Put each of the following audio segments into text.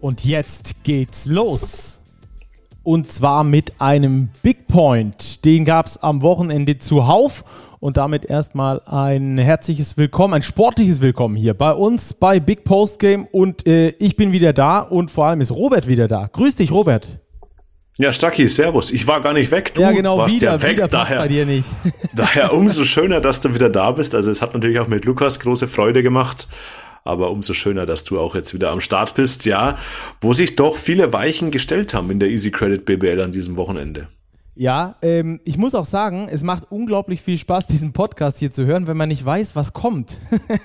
Und jetzt geht's los. Und zwar mit einem Big Point. Den gab es am Wochenende zuhauf. Und damit erstmal ein herzliches Willkommen, ein sportliches Willkommen hier bei uns bei Big Post Game. Und äh, ich bin wieder da und vor allem ist Robert wieder da. Grüß dich, Robert. Ja, Stacki, servus. Ich war gar nicht weg. Du ja, genau, warst wieder, ja weg. Wieder daher, bei dir nicht. daher umso schöner, dass du wieder da bist. Also es hat natürlich auch mit Lukas große Freude gemacht aber umso schöner, dass du auch jetzt wieder am Start bist, ja, wo sich doch viele Weichen gestellt haben in der Easy Credit BBL an diesem Wochenende. Ja, ähm, ich muss auch sagen, es macht unglaublich viel Spaß, diesen Podcast hier zu hören, wenn man nicht weiß, was kommt.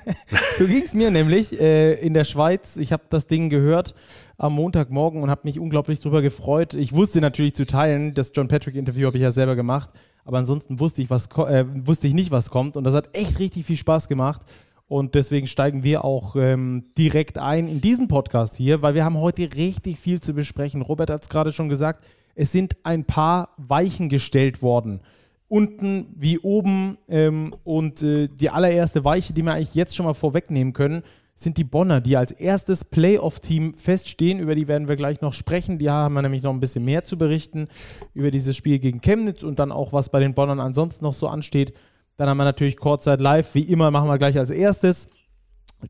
so ging es mir nämlich äh, in der Schweiz. Ich habe das Ding gehört am Montagmorgen und habe mich unglaublich darüber gefreut. Ich wusste natürlich zu teilen, das John Patrick-Interview habe ich ja selber gemacht, aber ansonsten wusste ich, was, äh, wusste ich nicht, was kommt. Und das hat echt richtig viel Spaß gemacht. Und deswegen steigen wir auch ähm, direkt ein in diesen Podcast hier, weil wir haben heute richtig viel zu besprechen. Robert hat es gerade schon gesagt, es sind ein paar Weichen gestellt worden. Unten wie oben. Ähm, und äh, die allererste Weiche, die wir eigentlich jetzt schon mal vorwegnehmen können, sind die Bonner, die als erstes Playoff-Team feststehen. Über die werden wir gleich noch sprechen. Die haben wir nämlich noch ein bisschen mehr zu berichten über dieses Spiel gegen Chemnitz und dann auch, was bei den Bonnern ansonsten noch so ansteht. Dann haben wir natürlich Kurzzeit live. Wie immer machen wir gleich als erstes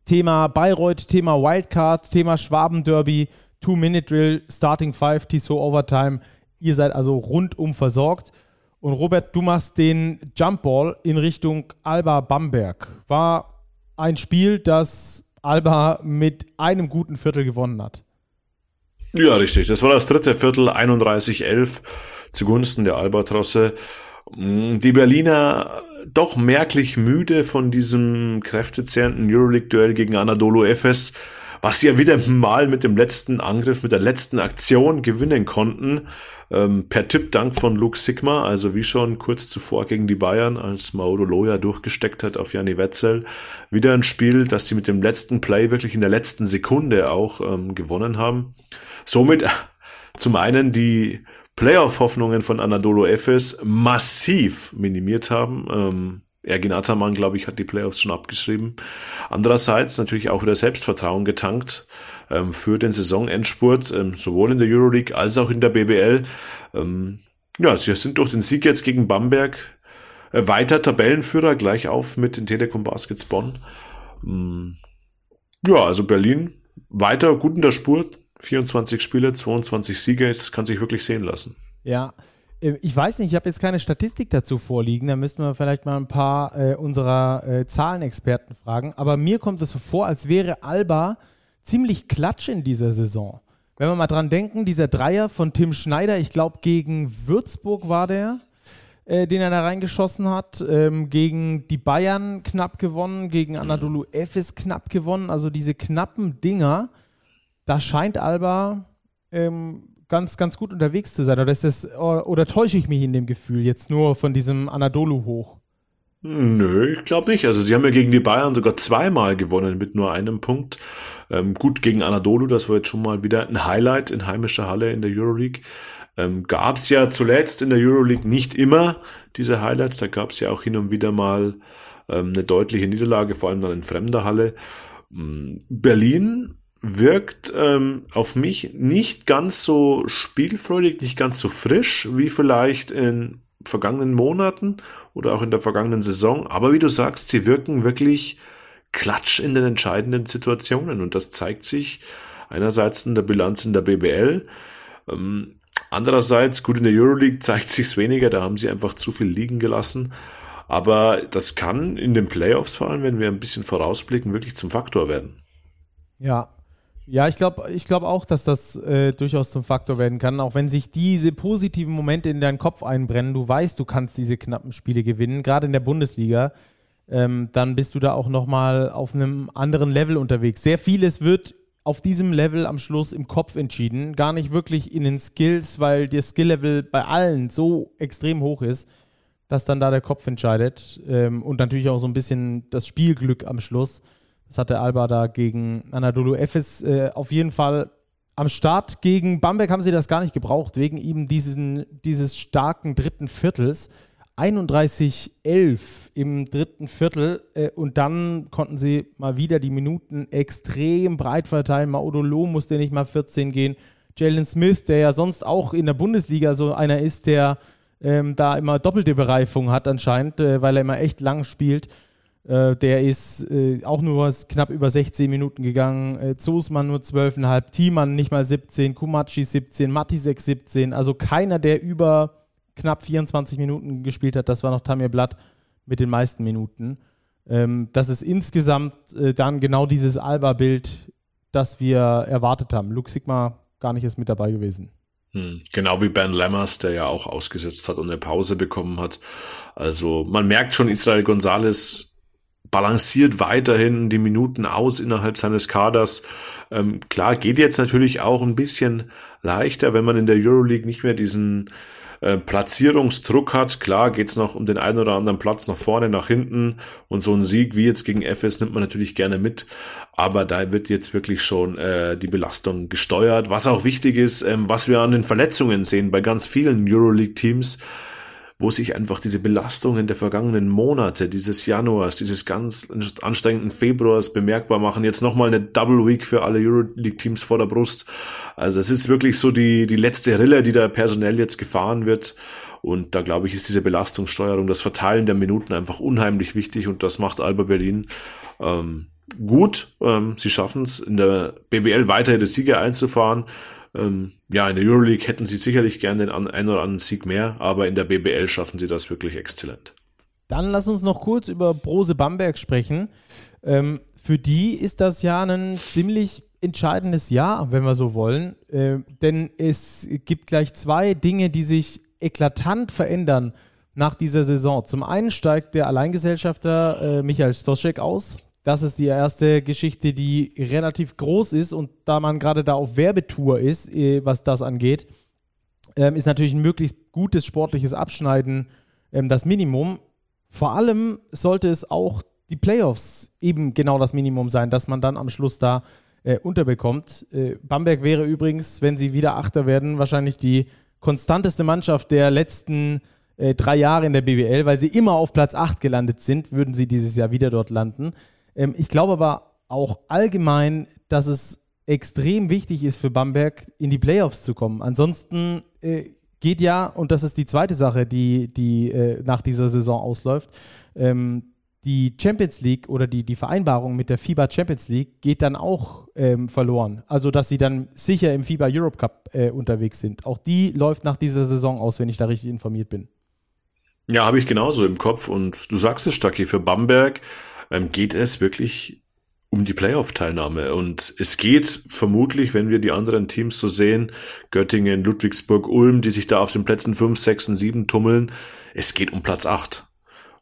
Thema Bayreuth, Thema Wildcard, Thema Schwabenderby, Two-Minute-Drill, Starting Five, Tissot Overtime. Ihr seid also rundum versorgt. Und Robert, du machst den Jumpball in Richtung Alba Bamberg. War ein Spiel, das Alba mit einem guten Viertel gewonnen hat. Ja, richtig. Das war das dritte Viertel, 31-11 zugunsten der Albatrosse. Mm, die Berliner doch merklich müde von diesem kräftezehrenden Euroleague-Duell gegen Anadolu Efes, was sie ja wieder mal mit dem letzten Angriff, mit der letzten Aktion gewinnen konnten. Ähm, per Tippdank von Luke Sigma, also wie schon kurz zuvor gegen die Bayern, als Mauro Loya durchgesteckt hat auf Janni Wetzel. Wieder ein Spiel, das sie mit dem letzten Play wirklich in der letzten Sekunde auch ähm, gewonnen haben. Somit zum einen die Playoff-Hoffnungen von Anadolu Efes massiv minimiert haben. Ähm, Ergin Ataman, glaube ich, hat die Playoffs schon abgeschrieben. Andererseits natürlich auch wieder Selbstvertrauen getankt ähm, für den Saisonendspurt, ähm, sowohl in der Euroleague als auch in der BBL. Ähm, ja, sie sind durch den Sieg jetzt gegen Bamberg äh, weiter Tabellenführer, gleich auf mit den Telekom Baskets Bonn. Ähm, ja, also Berlin weiter gut in der Spur, 24 Spiele, 22 Siege, das kann sich wirklich sehen lassen. Ja, äh, ich weiß nicht, ich habe jetzt keine Statistik dazu vorliegen, da müssten wir vielleicht mal ein paar äh, unserer äh, Zahlenexperten fragen, aber mir kommt es so vor, als wäre Alba ziemlich klatsch in dieser Saison. Wenn wir mal dran denken, dieser Dreier von Tim Schneider, ich glaube gegen Würzburg war der, äh, den er da reingeschossen hat, ähm, gegen die Bayern knapp gewonnen, gegen Anadolu Efes knapp gewonnen, also diese knappen Dinger, da scheint Alba ähm, ganz, ganz gut unterwegs zu sein. Oder, ist das, oder, oder, täusche ich mich in dem Gefühl jetzt nur von diesem Anadolu hoch? Nö, ich glaube nicht. Also sie haben ja gegen die Bayern sogar zweimal gewonnen mit nur einem Punkt. Ähm, gut, gegen Anadolu, das war jetzt schon mal wieder ein Highlight in heimischer Halle in der Euroleague. Ähm, gab es ja zuletzt in der Euroleague nicht immer diese Highlights. Da gab es ja auch hin und wieder mal ähm, eine deutliche Niederlage, vor allem dann in fremder Halle. Mm, Berlin wirkt ähm, auf mich nicht ganz so spielfreudig, nicht ganz so frisch wie vielleicht in vergangenen Monaten oder auch in der vergangenen Saison. Aber wie du sagst, sie wirken wirklich klatsch in den entscheidenden Situationen und das zeigt sich einerseits in der Bilanz in der BBL. Ähm, andererseits, gut in der Euroleague zeigt sich's weniger, da haben sie einfach zu viel liegen gelassen. Aber das kann in den Playoffs vor allem, wenn wir ein bisschen vorausblicken, wirklich zum Faktor werden. Ja, ja, ich glaube ich glaub auch, dass das äh, durchaus zum Faktor werden kann, auch wenn sich diese positiven Momente in deinen Kopf einbrennen. Du weißt, du kannst diese knappen Spiele gewinnen, gerade in der Bundesliga. Ähm, dann bist du da auch nochmal auf einem anderen Level unterwegs. Sehr vieles wird auf diesem Level am Schluss im Kopf entschieden, gar nicht wirklich in den Skills, weil der Skill-Level bei allen so extrem hoch ist, dass dann da der Kopf entscheidet ähm, und natürlich auch so ein bisschen das Spielglück am Schluss. Das hatte Alba da gegen Anadolu Efes äh, auf jeden Fall am Start. Gegen Bamberg haben sie das gar nicht gebraucht, wegen eben diesen, dieses starken dritten Viertels. 31-11 im dritten Viertel äh, und dann konnten sie mal wieder die Minuten extrem breit verteilen. Maudolo musste nicht mal 14 gehen. Jalen Smith, der ja sonst auch in der Bundesliga so einer ist, der ähm, da immer doppelte Bereifung hat anscheinend, äh, weil er immer echt lang spielt. Äh, der ist äh, auch nur knapp über 16 Minuten gegangen. Äh, Zosmann nur 12,5, Thiemann nicht mal 17, Kumachi 17, Matisek 17. Also keiner, der über knapp 24 Minuten gespielt hat. Das war noch Tamir Blatt mit den meisten Minuten. Ähm, das ist insgesamt äh, dann genau dieses Alba-Bild, das wir erwartet haben. Luke Sigma gar nicht ist mit dabei gewesen. Hm, genau wie Ben Lammers, der ja auch ausgesetzt hat und eine Pause bekommen hat. Also man merkt schon, Israel Gonzalez balanciert weiterhin die Minuten aus innerhalb seines Kaders. Ähm, klar, geht jetzt natürlich auch ein bisschen leichter, wenn man in der Euroleague nicht mehr diesen äh, Platzierungsdruck hat. Klar geht's noch um den einen oder anderen Platz nach vorne, nach hinten und so ein Sieg wie jetzt gegen FS nimmt man natürlich gerne mit, aber da wird jetzt wirklich schon äh, die Belastung gesteuert. Was auch wichtig ist, ähm, was wir an den Verletzungen sehen bei ganz vielen Euroleague-Teams, wo sich einfach diese Belastungen der vergangenen Monate, dieses Januars, dieses ganz anstrengenden Februars bemerkbar machen. Jetzt nochmal eine Double Week für alle Euroleague-Teams vor der Brust. Also es ist wirklich so die, die letzte Rille, die da personell jetzt gefahren wird. Und da glaube ich, ist diese Belastungssteuerung, das Verteilen der Minuten einfach unheimlich wichtig und das macht Alba Berlin ähm, gut. Ähm, sie schaffen es, in der BBL weiter die Sieger einzufahren. Ähm, ja, in der Euroleague hätten sie sicherlich gerne den einen oder anderen Sieg mehr, aber in der BBL schaffen sie das wirklich exzellent. Dann lass uns noch kurz über Brose Bamberg sprechen. Ähm, für die ist das ja ein ziemlich entscheidendes Jahr, wenn wir so wollen. Äh, denn es gibt gleich zwei Dinge, die sich eklatant verändern nach dieser Saison. Zum einen steigt der Alleingesellschafter äh, Michael Stoschek aus. Das ist die erste Geschichte, die relativ groß ist und da man gerade da auf Werbetour ist, äh, was das angeht, ähm, ist natürlich ein möglichst gutes sportliches Abschneiden ähm, das Minimum. Vor allem sollte es auch die Playoffs eben genau das Minimum sein, dass man dann am Schluss da äh, unterbekommt. Äh, Bamberg wäre übrigens, wenn sie wieder Achter werden, wahrscheinlich die konstanteste Mannschaft der letzten äh, drei Jahre in der BWL, weil sie immer auf Platz 8 gelandet sind, würden sie dieses Jahr wieder dort landen. Ähm, ich glaube aber auch allgemein, dass es extrem wichtig ist für Bamberg, in die Playoffs zu kommen. Ansonsten äh, geht ja, und das ist die zweite Sache, die, die äh, nach dieser Saison ausläuft, ähm, die Champions League oder die, die Vereinbarung mit der FIBA Champions League geht dann auch ähm, verloren. Also, dass sie dann sicher im FIBA Europe Cup äh, unterwegs sind. Auch die läuft nach dieser Saison aus, wenn ich da richtig informiert bin. Ja, habe ich genauso im Kopf. Und du sagst es, Stacki, für Bamberg ähm, geht es wirklich um die Playoff-Teilnahme. Und es geht vermutlich, wenn wir die anderen Teams so sehen, Göttingen, Ludwigsburg, Ulm, die sich da auf den Plätzen 5, 6 und 7 tummeln, es geht um Platz 8.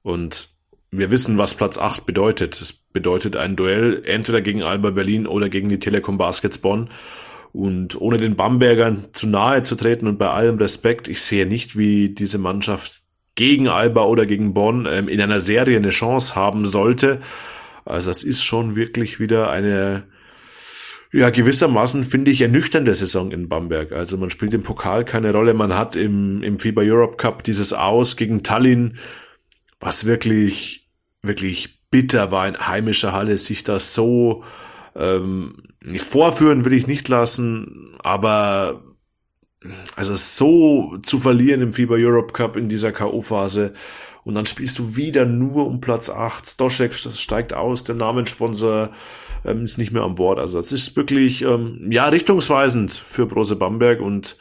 Und wir wissen, was Platz 8 bedeutet. Es bedeutet ein Duell entweder gegen Alba Berlin oder gegen die Telekom Baskets Bonn. Und ohne den Bambergern zu nahe zu treten und bei allem Respekt, ich sehe nicht, wie diese Mannschaft gegen Alba oder gegen Bonn ähm, in einer Serie eine Chance haben sollte. Also das ist schon wirklich wieder eine, ja, gewissermaßen finde ich ernüchternde Saison in Bamberg. Also man spielt im Pokal keine Rolle. Man hat im, im FIBA Europe Cup dieses Aus gegen Tallinn, was wirklich, wirklich bitter war in heimischer Halle, sich das so ähm, vorführen will ich nicht lassen, aber also so zu verlieren im FIBA Europe Cup in dieser K.O.-Phase und dann spielst du wieder nur um Platz 8. Stoschek steigt aus, der Namenssponsor ähm, ist nicht mehr an Bord. Also es ist wirklich ähm, ja richtungsweisend für Brose Bamberg und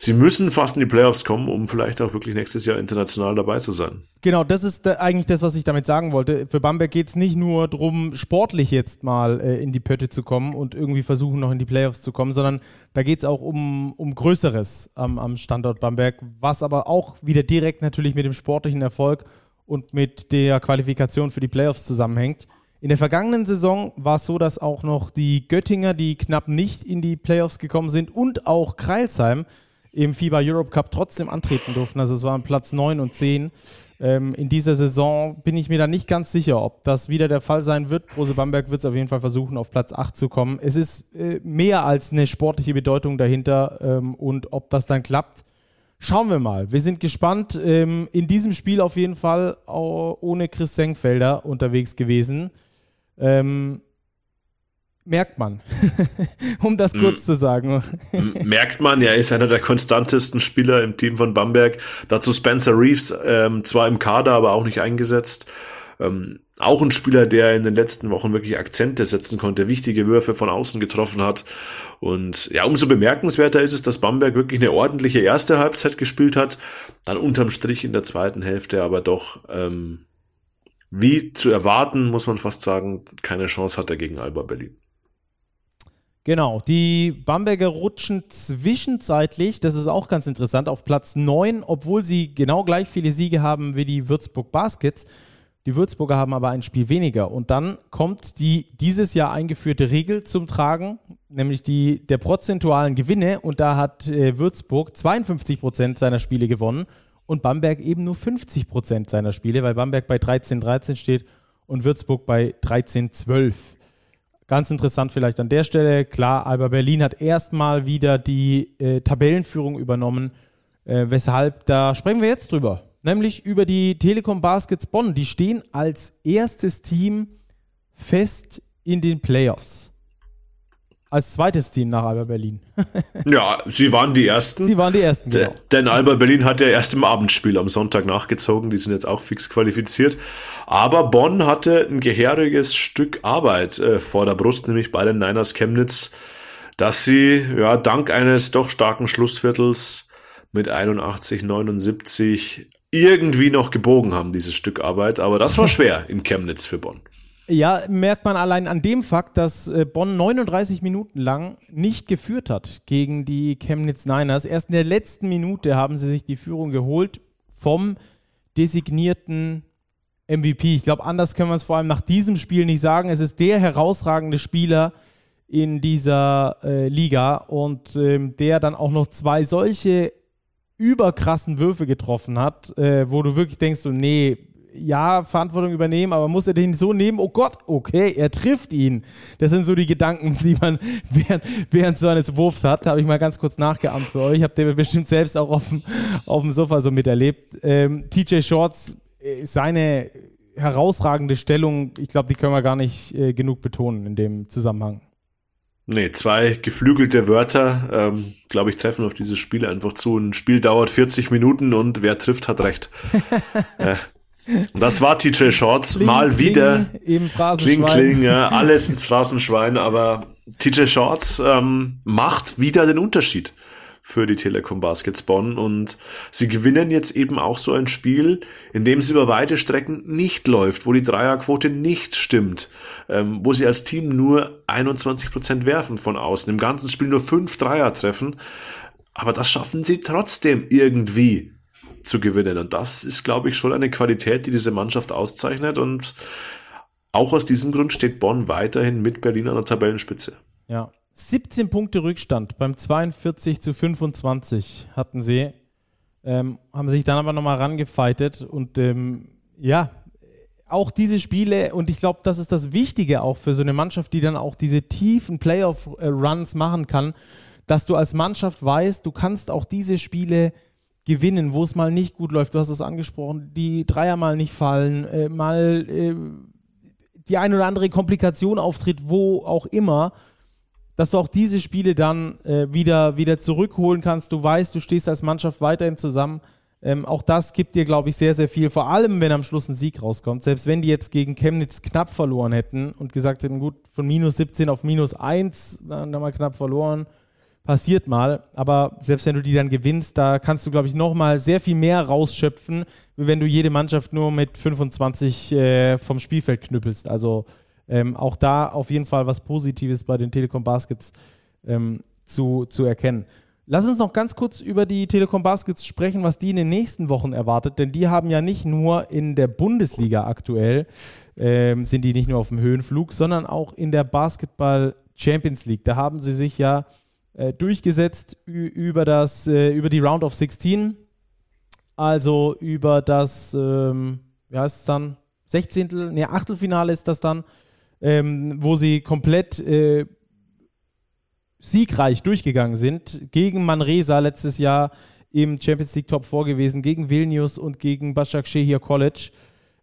sie müssen fast in die Playoffs kommen, um vielleicht auch wirklich nächstes Jahr international dabei zu sein. Genau, das ist eigentlich das, was ich damit sagen wollte. Für Bamberg geht es nicht nur darum, sportlich jetzt mal äh, in die Pötte zu kommen und irgendwie versuchen, noch in die Playoffs zu kommen, sondern da geht es auch um, um Größeres am, am Standort Bamberg, was aber auch wieder direkt natürlich mit dem sportlichen Erfolg und mit der Qualifikation für die Playoffs zusammenhängt. In der vergangenen Saison war es so, dass auch noch die Göttinger, die knapp nicht in die Playoffs gekommen sind, und auch Kreilsheim im FIBA Europe Cup trotzdem antreten durften. Also es waren Platz 9 und 10. Ähm, in dieser Saison bin ich mir da nicht ganz sicher, ob das wieder der Fall sein wird. Brose Bamberg wird es auf jeden Fall versuchen, auf Platz 8 zu kommen. Es ist äh, mehr als eine sportliche Bedeutung dahinter ähm, und ob das dann klappt, Schauen wir mal. Wir sind gespannt. Ähm, in diesem Spiel auf jeden Fall ohne Chris Senkfelder unterwegs gewesen. Ähm, merkt man, um das kurz mm. zu sagen. merkt man, er ist einer der konstantesten Spieler im Team von Bamberg. Dazu Spencer Reeves, ähm, zwar im Kader, aber auch nicht eingesetzt. Ähm, auch ein Spieler, der in den letzten Wochen wirklich Akzente setzen konnte, wichtige Würfe von außen getroffen hat. Und ja, umso bemerkenswerter ist es, dass Bamberg wirklich eine ordentliche erste Halbzeit gespielt hat, dann unterm Strich in der zweiten Hälfte aber doch, ähm, wie zu erwarten, muss man fast sagen, keine Chance hatte gegen Alba Berlin. Genau, die Bamberger rutschen zwischenzeitlich, das ist auch ganz interessant, auf Platz 9, obwohl sie genau gleich viele Siege haben wie die Würzburg Baskets. Die Würzburger haben aber ein Spiel weniger. Und dann kommt die dieses Jahr eingeführte Regel zum Tragen, nämlich die der prozentualen Gewinne. Und da hat äh, Würzburg 52 Prozent seiner Spiele gewonnen und Bamberg eben nur 50 Prozent seiner Spiele, weil Bamberg bei 13-13 steht und Würzburg bei 13-12. Ganz interessant vielleicht an der Stelle. Klar, Alba Berlin hat erstmal wieder die äh, Tabellenführung übernommen. Äh, weshalb, da sprechen wir jetzt drüber nämlich über die Telekom Baskets Bonn. Die stehen als erstes Team fest in den Playoffs. Als zweites Team nach Alba Berlin. ja, sie waren die Ersten. Sie waren die Ersten, genau. Denn Alba Berlin hat ja erst im Abendspiel am Sonntag nachgezogen. Die sind jetzt auch fix qualifiziert. Aber Bonn hatte ein gehöriges Stück Arbeit äh, vor der Brust, nämlich bei den Niners Chemnitz, dass sie ja dank eines doch starken Schlussviertels mit 81, 79 irgendwie noch gebogen haben, dieses Stück Arbeit. Aber das war schwer in Chemnitz für Bonn. Ja, merkt man allein an dem Fakt, dass äh, Bonn 39 Minuten lang nicht geführt hat gegen die Chemnitz Niners. Erst in der letzten Minute haben sie sich die Führung geholt vom designierten MVP. Ich glaube, anders können wir es vor allem nach diesem Spiel nicht sagen. Es ist der herausragende Spieler in dieser äh, Liga und ähm, der dann auch noch zwei solche überkrassen Würfe getroffen hat, äh, wo du wirklich denkst, so, nee, ja, Verantwortung übernehmen, aber muss er den so nehmen? Oh Gott, okay, er trifft ihn. Das sind so die Gedanken, die man während, während so eines Wurfs hat. Habe ich mal ganz kurz nachgeahmt für euch. Habt ihr bestimmt selbst auch auf dem, auf dem Sofa so miterlebt. Ähm, TJ Shorts, äh, seine herausragende Stellung, ich glaube, die können wir gar nicht äh, genug betonen in dem Zusammenhang. Nee, zwei geflügelte Wörter, ähm, glaube ich, treffen auf dieses Spiel einfach zu. Ein Spiel dauert 40 Minuten und wer trifft, hat recht. äh, das war TJ Shorts. Kling, mal wieder. Kling, Kling, kling, ja, alles ins Phrasenschwein, aber TJ Shorts ähm, macht wieder den Unterschied für die Telekom Baskets Bonn. Und sie gewinnen jetzt eben auch so ein Spiel, in dem es über weite Strecken nicht läuft, wo die Dreierquote nicht stimmt, ähm, wo sie als Team nur 21 Prozent werfen von außen, im ganzen Spiel nur fünf Dreier treffen, aber das schaffen sie trotzdem irgendwie zu gewinnen und das ist, glaube ich, schon eine Qualität, die diese Mannschaft auszeichnet und auch aus diesem Grund steht Bonn weiterhin mit Berlin an der Tabellenspitze. Ja, 17 Punkte Rückstand beim 42 zu 25 hatten sie. Ähm, haben sich dann aber nochmal rangefeitet und ähm, ja, auch diese Spiele, und ich glaube, das ist das Wichtige auch für so eine Mannschaft, die dann auch diese tiefen Playoff-Runs machen kann, dass du als Mannschaft weißt, du kannst auch diese Spiele gewinnen, wo es mal nicht gut läuft. Du hast es angesprochen, die Dreier mal nicht fallen, äh, mal äh, die ein oder andere Komplikation auftritt, wo auch immer dass du auch diese Spiele dann äh, wieder, wieder zurückholen kannst. Du weißt, du stehst als Mannschaft weiterhin zusammen. Ähm, auch das gibt dir, glaube ich, sehr, sehr viel. Vor allem, wenn am Schluss ein Sieg rauskommt. Selbst wenn die jetzt gegen Chemnitz knapp verloren hätten und gesagt hätten, gut, von minus 17 auf minus 1, dann haben wir knapp verloren. Passiert mal. Aber selbst wenn du die dann gewinnst, da kannst du, glaube ich, nochmal sehr viel mehr rausschöpfen, wie wenn du jede Mannschaft nur mit 25 äh, vom Spielfeld knüppelst. Also ähm, auch da auf jeden Fall was Positives bei den Telekom Baskets ähm, zu, zu erkennen. Lass uns noch ganz kurz über die Telekom Baskets sprechen, was die in den nächsten Wochen erwartet, denn die haben ja nicht nur in der Bundesliga aktuell, ähm, sind die nicht nur auf dem Höhenflug, sondern auch in der Basketball Champions League. Da haben sie sich ja äh, durchgesetzt über, das, äh, über die Round of 16, also über das, ähm, wie heißt es dann, 16. Nee, Achtelfinale ist das dann, ähm, wo sie komplett äh, siegreich durchgegangen sind. Gegen Manresa letztes Jahr im Champions League Top 4 gewesen, gegen Vilnius und gegen Başakşehir College.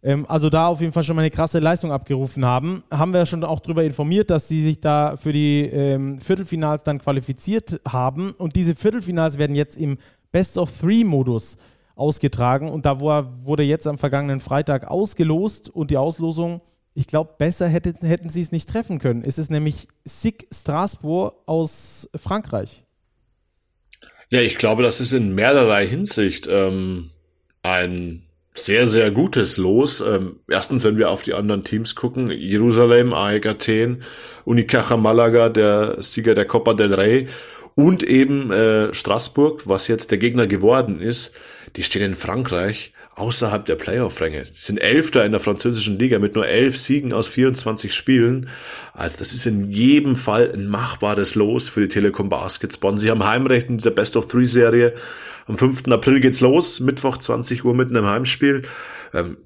Ähm, also da auf jeden Fall schon mal eine krasse Leistung abgerufen haben. Haben wir schon auch darüber informiert, dass sie sich da für die ähm, Viertelfinals dann qualifiziert haben. Und diese Viertelfinals werden jetzt im Best of Three Modus ausgetragen. Und da wurde jetzt am vergangenen Freitag ausgelost und die Auslosung ich glaube, besser hätte, hätten sie es nicht treffen können. Es ist nämlich SIG Strasbourg aus Frankreich. Ja, ich glaube, das ist in mehrerlei Hinsicht ähm, ein sehr, sehr gutes Los. Ähm, erstens, wenn wir auf die anderen Teams gucken, Jerusalem, AEK Athen, Unicaja Malaga, der Sieger der Copa del Rey und eben äh, Straßburg, was jetzt der Gegner geworden ist, die stehen in Frankreich außerhalb der Playoff-Ränge. Sie sind Elfter in der französischen Liga mit nur elf Siegen aus 24 Spielen. Also das ist in jedem Fall ein machbares Los für die Telekom Baskets Bonn. Sie haben Heimrecht in dieser Best of Three Serie. Am 5. April geht's los, Mittwoch 20 Uhr mitten im Heimspiel. Ähm,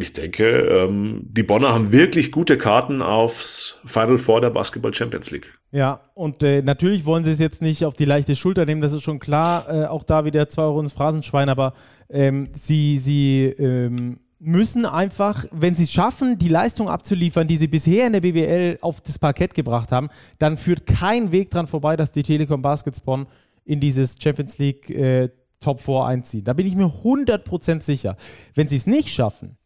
ich denke, ähm, die Bonner haben wirklich gute Karten aufs Final Four der Basketball Champions League. Ja, und äh, natürlich wollen sie es jetzt nicht auf die leichte Schulter nehmen, das ist schon klar. Äh, auch da wieder zwei Euro ins Phrasenschwein, aber ähm, sie, sie ähm, müssen einfach, wenn sie es schaffen, die Leistung abzuliefern, die sie bisher in der BBL auf das Parkett gebracht haben, dann führt kein Weg dran vorbei, dass die Telekom Basketball in dieses Champions League äh, Top 4 einziehen. Da bin ich mir 100% sicher. Wenn sie es nicht schaffen,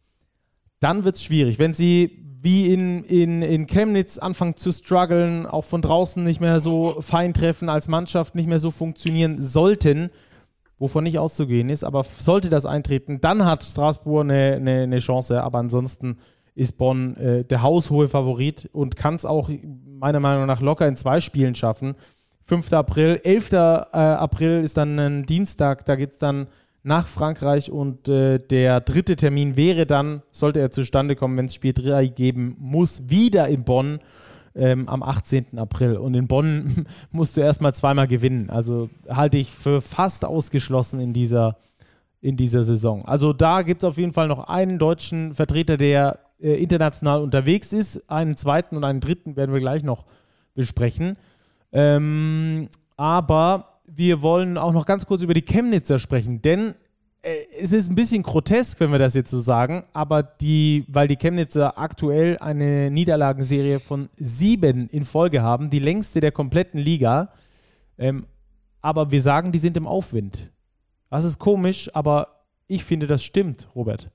dann wird es schwierig. Wenn sie wie in, in, in Chemnitz anfangen zu strugglen, auch von draußen nicht mehr so fein treffen, als Mannschaft nicht mehr so funktionieren sollten, wovon nicht auszugehen ist, aber sollte das eintreten, dann hat Straßburg eine, eine, eine Chance, aber ansonsten ist Bonn äh, der haushohe Favorit und kann es auch meiner Meinung nach locker in zwei Spielen schaffen. 5. April, 11. Äh, April ist dann ein Dienstag, da geht es dann nach Frankreich und äh, der dritte Termin wäre dann, sollte er zustande kommen, wenn es Spiel 3 geben muss, wieder in Bonn ähm, am 18. April. Und in Bonn musst du erstmal zweimal gewinnen. Also halte ich für fast ausgeschlossen in dieser, in dieser Saison. Also da gibt es auf jeden Fall noch einen deutschen Vertreter, der äh, international unterwegs ist. Einen zweiten und einen dritten werden wir gleich noch besprechen. Ähm, aber wir wollen auch noch ganz kurz über die Chemnitzer sprechen, denn äh, es ist ein bisschen grotesk, wenn wir das jetzt so sagen, aber die, weil die Chemnitzer aktuell eine Niederlagenserie von sieben in Folge haben, die längste der kompletten Liga. Ähm, aber wir sagen, die sind im Aufwind. Das ist komisch, aber ich finde, das stimmt, Robert.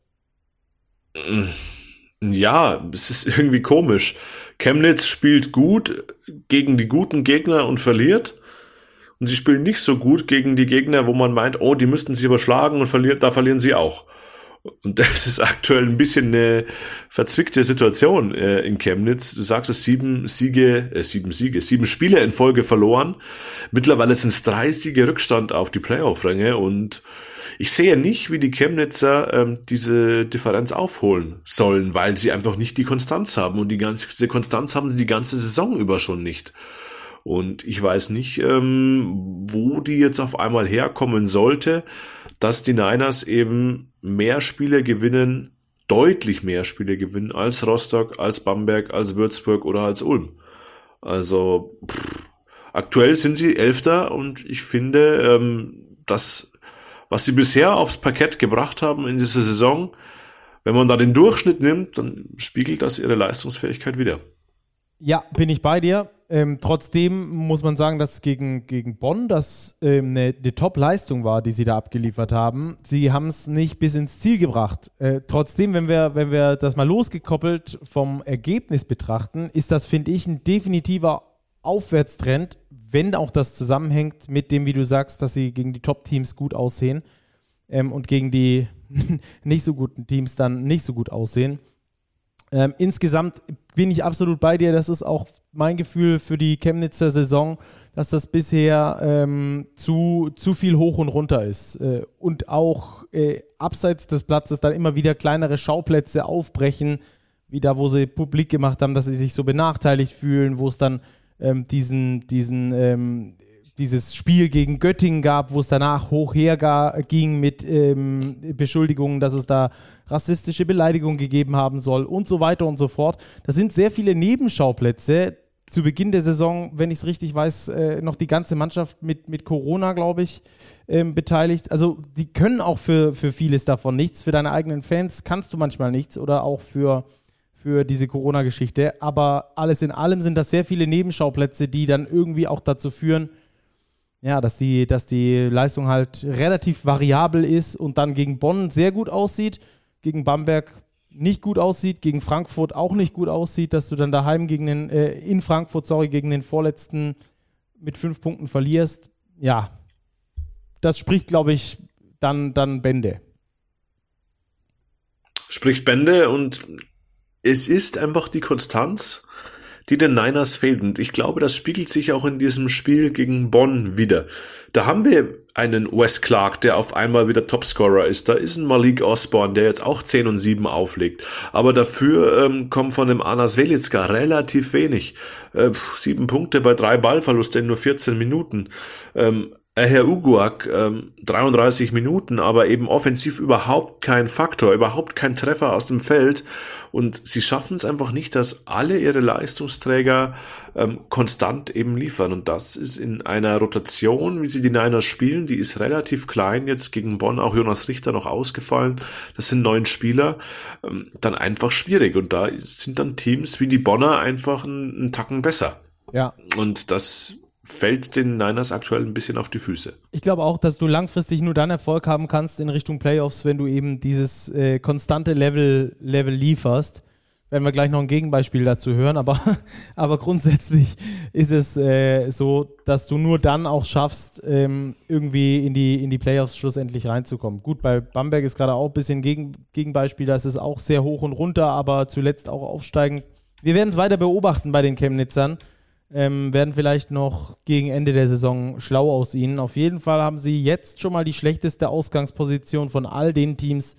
Ja, es ist irgendwie komisch. Chemnitz spielt gut gegen die guten Gegner und verliert und sie spielen nicht so gut gegen die Gegner, wo man meint, oh, die müssten sie überschlagen und verlieren, da verlieren sie auch. Und das ist aktuell ein bisschen eine verzwickte Situation äh, in Chemnitz. Du sagst es, sieben Siege, äh, sieben Siege, sieben Spiele in Folge verloren. Mittlerweile sind es drei Siege Rückstand auf die Playoff-Ränge und ich sehe nicht, wie die Chemnitzer ähm, diese Differenz aufholen sollen, weil sie einfach nicht die Konstanz haben und die ganze Konstanz haben sie die ganze Saison über schon nicht. Und ich weiß nicht, ähm, wo die jetzt auf einmal herkommen sollte, dass die Niners eben mehr Spiele gewinnen, deutlich mehr Spiele gewinnen als Rostock, als Bamberg, als Würzburg oder als Ulm. Also pff, aktuell sind sie Elfter und ich finde, ähm, das, was sie bisher aufs Parkett gebracht haben in dieser Saison, wenn man da den Durchschnitt nimmt, dann spiegelt das ihre Leistungsfähigkeit wieder. Ja, bin ich bei dir. Ähm, trotzdem muss man sagen, dass gegen, gegen Bonn das ähm, eine, Top-Leistung war, die sie da abgeliefert haben. Sie haben es nicht bis ins Ziel gebracht. Äh, trotzdem, wenn wir, wenn wir das mal losgekoppelt vom Ergebnis betrachten, ist das, finde ich, ein definitiver Aufwärtstrend, wenn auch das zusammenhängt mit dem, wie du sagst, dass sie gegen die Top-Teams gut aussehen ähm, und gegen die nicht so guten Teams dann nicht so gut aussehen. Ähm, insgesamt bin ich absolut bei dir. Das ist auch mein Gefühl für die Chemnitzer Saison, dass das bisher ähm, zu, zu viel hoch und runter ist. Äh, und auch äh, abseits des Platzes dann immer wieder kleinere Schauplätze aufbrechen, wie da, wo sie publik gemacht haben, dass sie sich so benachteiligt fühlen, wo es dann ähm, diesen, diesen, ähm, dieses Spiel gegen Göttingen gab, wo es danach hoch ging mit ähm, Beschuldigungen, dass es da rassistische Beleidigungen gegeben haben soll und so weiter und so fort. Das sind sehr viele Nebenschauplätze, zu Beginn der Saison, wenn ich es richtig weiß, äh, noch die ganze Mannschaft mit, mit Corona, glaube ich, ähm, beteiligt. Also die können auch für, für vieles davon nichts. Für deine eigenen Fans kannst du manchmal nichts oder auch für, für diese Corona-Geschichte. Aber alles in allem sind das sehr viele Nebenschauplätze, die dann irgendwie auch dazu führen, ja, dass die, dass die Leistung halt relativ variabel ist und dann gegen Bonn sehr gut aussieht, gegen Bamberg nicht gut aussieht, gegen Frankfurt auch nicht gut aussieht, dass du dann daheim gegen den, äh, in Frankfurt, sorry, gegen den Vorletzten mit fünf Punkten verlierst. Ja, das spricht, glaube ich, dann, dann Bände. Spricht Bände und es ist einfach die Konstanz, die den Niners fehlt. Und ich glaube, das spiegelt sich auch in diesem Spiel gegen Bonn wieder. Da haben wir einen Wes Clark, der auf einmal wieder Topscorer ist. Da ist ein Malik Osborne, der jetzt auch 10 und 7 auflegt. Aber dafür ähm, kommt von dem Anas Velitska relativ wenig. Äh, sieben Punkte bei drei Ballverlusten in nur 14 Minuten. Ähm, äh, Herr Uguak, ähm, 33 Minuten, aber eben offensiv überhaupt kein Faktor, überhaupt kein Treffer aus dem Feld. Und sie schaffen es einfach nicht, dass alle ihre Leistungsträger ähm, konstant eben liefern. Und das ist in einer Rotation, wie sie die Niners spielen, die ist relativ klein. Jetzt gegen Bonn auch Jonas Richter noch ausgefallen. Das sind neun Spieler. Ähm, dann einfach schwierig. Und da sind dann Teams wie die Bonner einfach einen, einen Tacken besser. Ja. Und das fällt den Niners aktuell ein bisschen auf die Füße. Ich glaube auch, dass du langfristig nur dann Erfolg haben kannst in Richtung Playoffs, wenn du eben dieses äh, konstante Level, Level lieferst. Werden wir gleich noch ein Gegenbeispiel dazu hören, aber, aber grundsätzlich ist es äh, so, dass du nur dann auch schaffst, ähm, irgendwie in die, in die Playoffs schlussendlich reinzukommen. Gut, bei Bamberg ist gerade auch ein bisschen Gegen, Gegenbeispiel, da ist es auch sehr hoch und runter, aber zuletzt auch aufsteigend. Wir werden es weiter beobachten bei den Chemnitzern ähm, werden vielleicht noch gegen Ende der Saison schlau aus ihnen. Auf jeden Fall haben sie jetzt schon mal die schlechteste Ausgangsposition von all den Teams,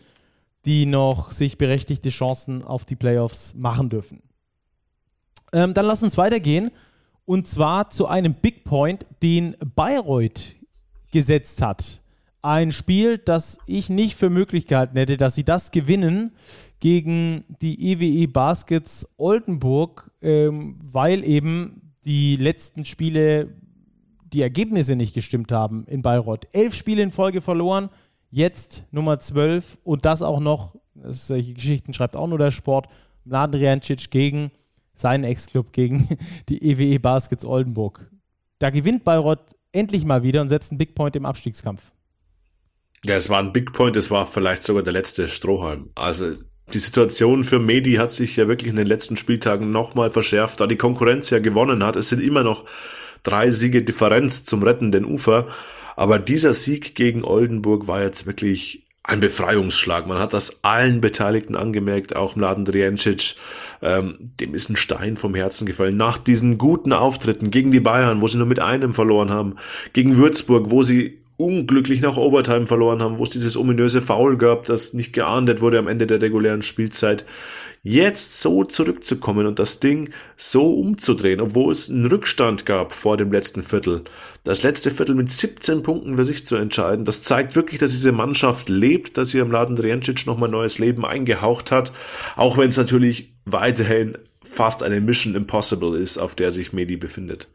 die noch sich berechtigte Chancen auf die Playoffs machen dürfen. Ähm, dann lass uns weitergehen und zwar zu einem Big Point, den Bayreuth gesetzt hat. Ein Spiel, das ich nicht für möglich gehalten hätte, dass sie das gewinnen gegen die EWE e Baskets Oldenburg, ähm, weil eben die letzten Spiele die Ergebnisse nicht gestimmt haben in Bayreuth. Elf Spiele in Folge verloren, jetzt Nummer zwölf und das auch noch, das, solche Geschichten schreibt auch nur der Sport, Mladen Rijancic gegen seinen Ex-Club, gegen die EWE e Baskets Oldenburg. Da gewinnt Bayreuth endlich mal wieder und setzt einen Big Point im Abstiegskampf. Ja, es war ein Big Point, es war vielleicht sogar der letzte Strohhalm. Also die Situation für Medi hat sich ja wirklich in den letzten Spieltagen nochmal verschärft, da die Konkurrenz ja gewonnen hat. Es sind immer noch drei Siege Differenz zum rettenden Ufer. Aber dieser Sieg gegen Oldenburg war jetzt wirklich ein Befreiungsschlag. Man hat das allen Beteiligten angemerkt, auch Mladen Drijancic. Ähm, dem ist ein Stein vom Herzen gefallen. Nach diesen guten Auftritten gegen die Bayern, wo sie nur mit einem verloren haben, gegen Würzburg, wo sie unglücklich nach Overtime verloren haben, wo es dieses ominöse Foul gab, das nicht geahndet wurde am Ende der regulären Spielzeit. Jetzt so zurückzukommen und das Ding so umzudrehen, obwohl es einen Rückstand gab vor dem letzten Viertel. Das letzte Viertel mit 17 Punkten für sich zu entscheiden, das zeigt wirklich, dass diese Mannschaft lebt, dass ihr im Laden Drijancic nochmal neues Leben eingehaucht hat, auch wenn es natürlich weiterhin fast eine Mission Impossible ist, auf der sich Medi befindet.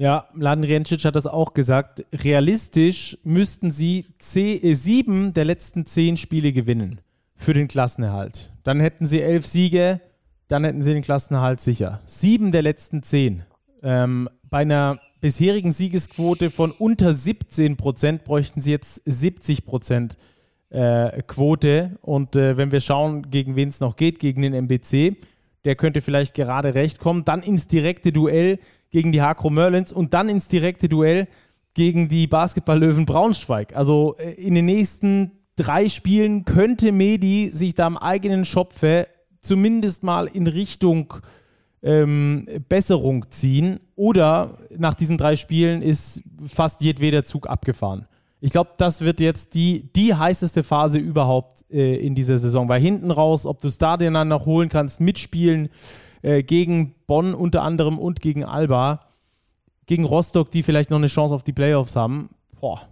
Ja, Laden Rencic hat das auch gesagt. Realistisch müssten sie äh, sieben der letzten zehn Spiele gewinnen für den Klassenerhalt. Dann hätten sie elf Siege, dann hätten sie den Klassenerhalt sicher. Sieben der letzten zehn. Ähm, bei einer bisherigen Siegesquote von unter 17 Prozent bräuchten sie jetzt 70 Prozent äh, Quote. Und äh, wenn wir schauen, gegen wen es noch geht, gegen den MBC, der könnte vielleicht gerade recht kommen. Dann ins direkte Duell gegen die Hakro Merlins und dann ins direkte Duell gegen die Basketballlöwen Braunschweig. Also äh, in den nächsten drei Spielen könnte Medi sich da am eigenen Schopfe zumindest mal in Richtung ähm, Besserung ziehen oder nach diesen drei Spielen ist fast jedweder Zug abgefahren. Ich glaube, das wird jetzt die, die heißeste Phase überhaupt äh, in dieser Saison, weil hinten raus, ob du es da dann noch holen kannst, mitspielen äh, gegen Bonn unter anderem und gegen Alba, gegen Rostock, die vielleicht noch eine Chance auf die Playoffs haben, boah,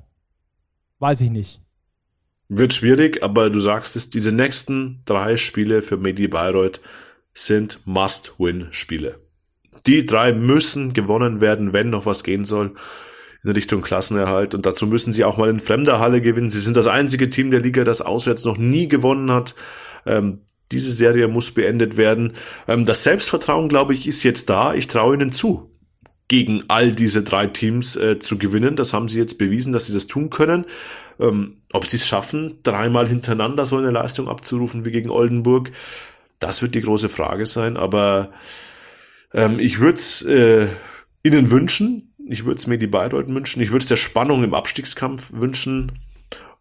weiß ich nicht. Wird schwierig, aber du sagst es, diese nächsten drei Spiele für Medi Bayreuth sind Must-Win-Spiele. Die drei müssen gewonnen werden, wenn noch was gehen soll in Richtung Klassenerhalt. Und dazu müssen sie auch mal in fremder Halle gewinnen. Sie sind das einzige Team der Liga, das auswärts noch nie gewonnen hat. Ähm, diese Serie muss beendet werden. Ähm, das Selbstvertrauen, glaube ich, ist jetzt da. Ich traue ihnen zu, gegen all diese drei Teams äh, zu gewinnen. Das haben sie jetzt bewiesen, dass sie das tun können. Ähm, ob sie es schaffen, dreimal hintereinander so eine Leistung abzurufen wie gegen Oldenburg, das wird die große Frage sein. Aber ähm, ich würde es äh, ihnen wünschen. Ich würde es mir die Bayreuth wünschen. Ich würde es der Spannung im Abstiegskampf wünschen.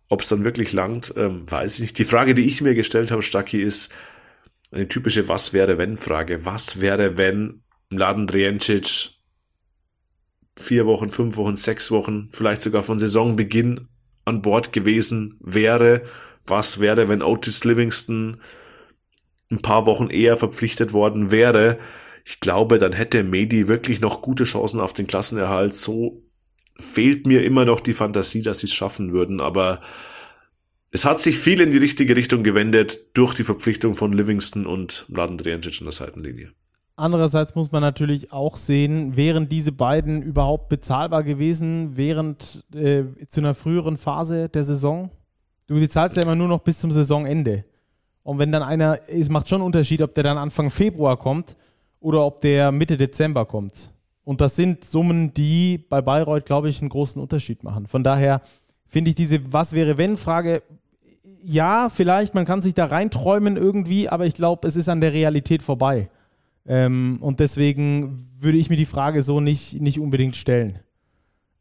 Ob es dann wirklich langt, ähm, weiß ich nicht. Die Frage, die ich mir gestellt habe, Stacki, ist eine typische Was wäre wenn Frage. Was wäre, wenn Mladen Drijancic vier Wochen, fünf Wochen, sechs Wochen, vielleicht sogar von Saisonbeginn an Bord gewesen wäre? Was wäre, wenn Otis Livingston ein paar Wochen eher verpflichtet worden wäre? Ich glaube, dann hätte Medi wirklich noch gute Chancen auf den Klassenerhalt. So fehlt mir immer noch die Fantasie, dass sie es schaffen würden, aber es hat sich viel in die richtige Richtung gewendet durch die Verpflichtung von Livingston und Mladen Drijancic in der Seitenlinie. Andererseits muss man natürlich auch sehen, wären diese beiden überhaupt bezahlbar gewesen während äh, zu einer früheren Phase der Saison? Du bezahlst ja immer nur noch bis zum Saisonende. Und wenn dann einer, es macht schon einen Unterschied, ob der dann Anfang Februar kommt oder ob der Mitte Dezember kommt. Und das sind Summen, die bei Bayreuth, glaube ich, einen großen Unterschied machen. Von daher finde ich diese Was wäre wenn Frage, ja, vielleicht, man kann sich da reinträumen irgendwie, aber ich glaube, es ist an der Realität vorbei. Ähm, und deswegen würde ich mir die Frage so nicht, nicht unbedingt stellen.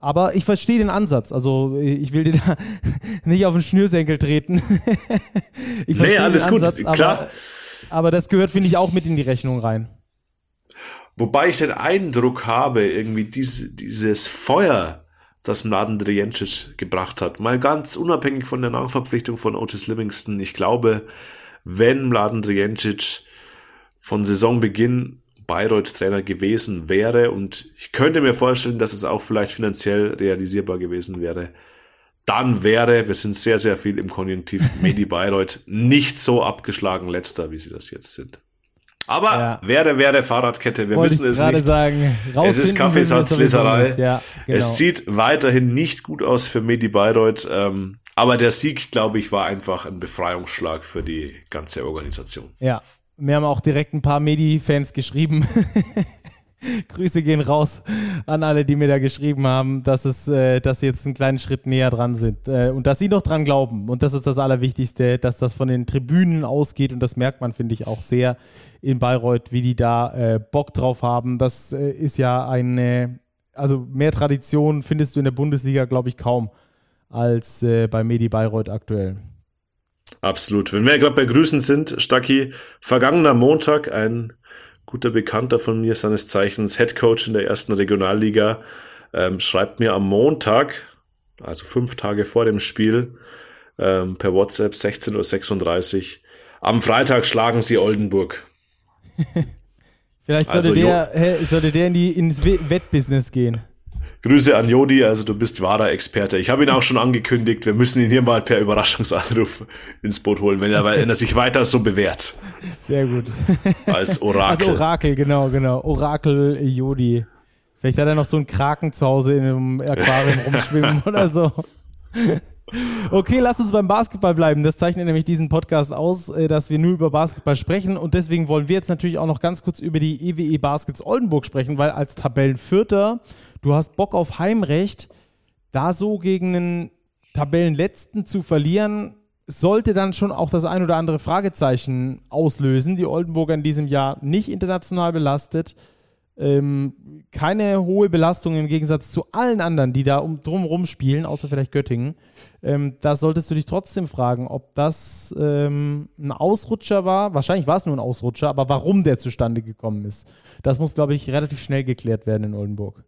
Aber ich verstehe den Ansatz. Also ich will dir da nicht auf den Schnürsenkel treten. ich verstehe nee, alles den Ansatz, gut, klar. Aber, aber das gehört, finde ich, auch mit in die Rechnung rein. Wobei ich den Eindruck habe, irgendwie diese, dieses Feuer, das Mladen Drijancic gebracht hat, mal ganz unabhängig von der Nachverpflichtung von Otis Livingston, ich glaube, wenn Mladen Drijancic von Saisonbeginn Bayreuth-Trainer gewesen wäre und ich könnte mir vorstellen, dass es auch vielleicht finanziell realisierbar gewesen wäre, dann wäre, wir sind sehr, sehr viel im Konjunktiv, Medi Bayreuth nicht so abgeschlagen letzter, wie sie das jetzt sind. Aber ja. wäre, wäre Fahrradkette, wir Wollte wissen es nicht. Sagen, es ist Kaffeesatzleserei. Ja, genau. Es sieht weiterhin nicht gut aus für Medi Bayreuth. Ähm, aber der Sieg, glaube ich, war einfach ein Befreiungsschlag für die ganze Organisation. Ja, mir haben auch direkt ein paar Medi-Fans geschrieben. Grüße gehen raus an alle, die mir da geschrieben haben, dass es, äh, dass sie jetzt einen kleinen Schritt näher dran sind äh, und dass sie noch dran glauben. Und das ist das Allerwichtigste, dass das von den Tribünen ausgeht und das merkt man, finde ich, auch sehr in Bayreuth, wie die da äh, Bock drauf haben. Das äh, ist ja eine, also mehr Tradition findest du in der Bundesliga, glaube ich, kaum als äh, bei Medi Bayreuth aktuell. Absolut. Wenn wir gerade bei Grüßen sind, Stacki, vergangener Montag ein guter Bekannter von mir, seines Zeichens Head Coach in der ersten Regionalliga, ähm, schreibt mir am Montag, also fünf Tage vor dem Spiel, ähm, per WhatsApp 16.36 Uhr, am Freitag schlagen sie Oldenburg. Vielleicht sollte, also, der, hey, sollte der in die, ins Wettbusiness gehen. Grüße an Jodi, also du bist wahrer Experte. Ich habe ihn auch schon angekündigt, wir müssen ihn hier mal per Überraschungsanruf ins Boot holen, wenn er, wenn er sich weiter so bewährt. Sehr gut. Als Orakel. Als Orakel, genau, genau. Orakel Jodi. Vielleicht hat er noch so einen Kraken zu Hause in einem Aquarium rumschwimmen oder so. Okay, lass uns beim Basketball bleiben. Das zeichnet nämlich diesen Podcast aus, äh, dass wir nur über Basketball sprechen. Und deswegen wollen wir jetzt natürlich auch noch ganz kurz über die EWE e Baskets Oldenburg sprechen, weil als Tabellenvierter du hast Bock auf Heimrecht, da so gegen einen Tabellenletzten zu verlieren, sollte dann schon auch das ein oder andere Fragezeichen auslösen. Die Oldenburger in diesem Jahr nicht international belastet. Ähm, keine hohe Belastung im Gegensatz zu allen anderen, die da um, drumherum spielen, außer vielleicht Göttingen. Ähm, da solltest du dich trotzdem fragen, ob das ähm, ein Ausrutscher war. Wahrscheinlich war es nur ein Ausrutscher, aber warum der zustande gekommen ist, das muss, glaube ich, relativ schnell geklärt werden in Oldenburg.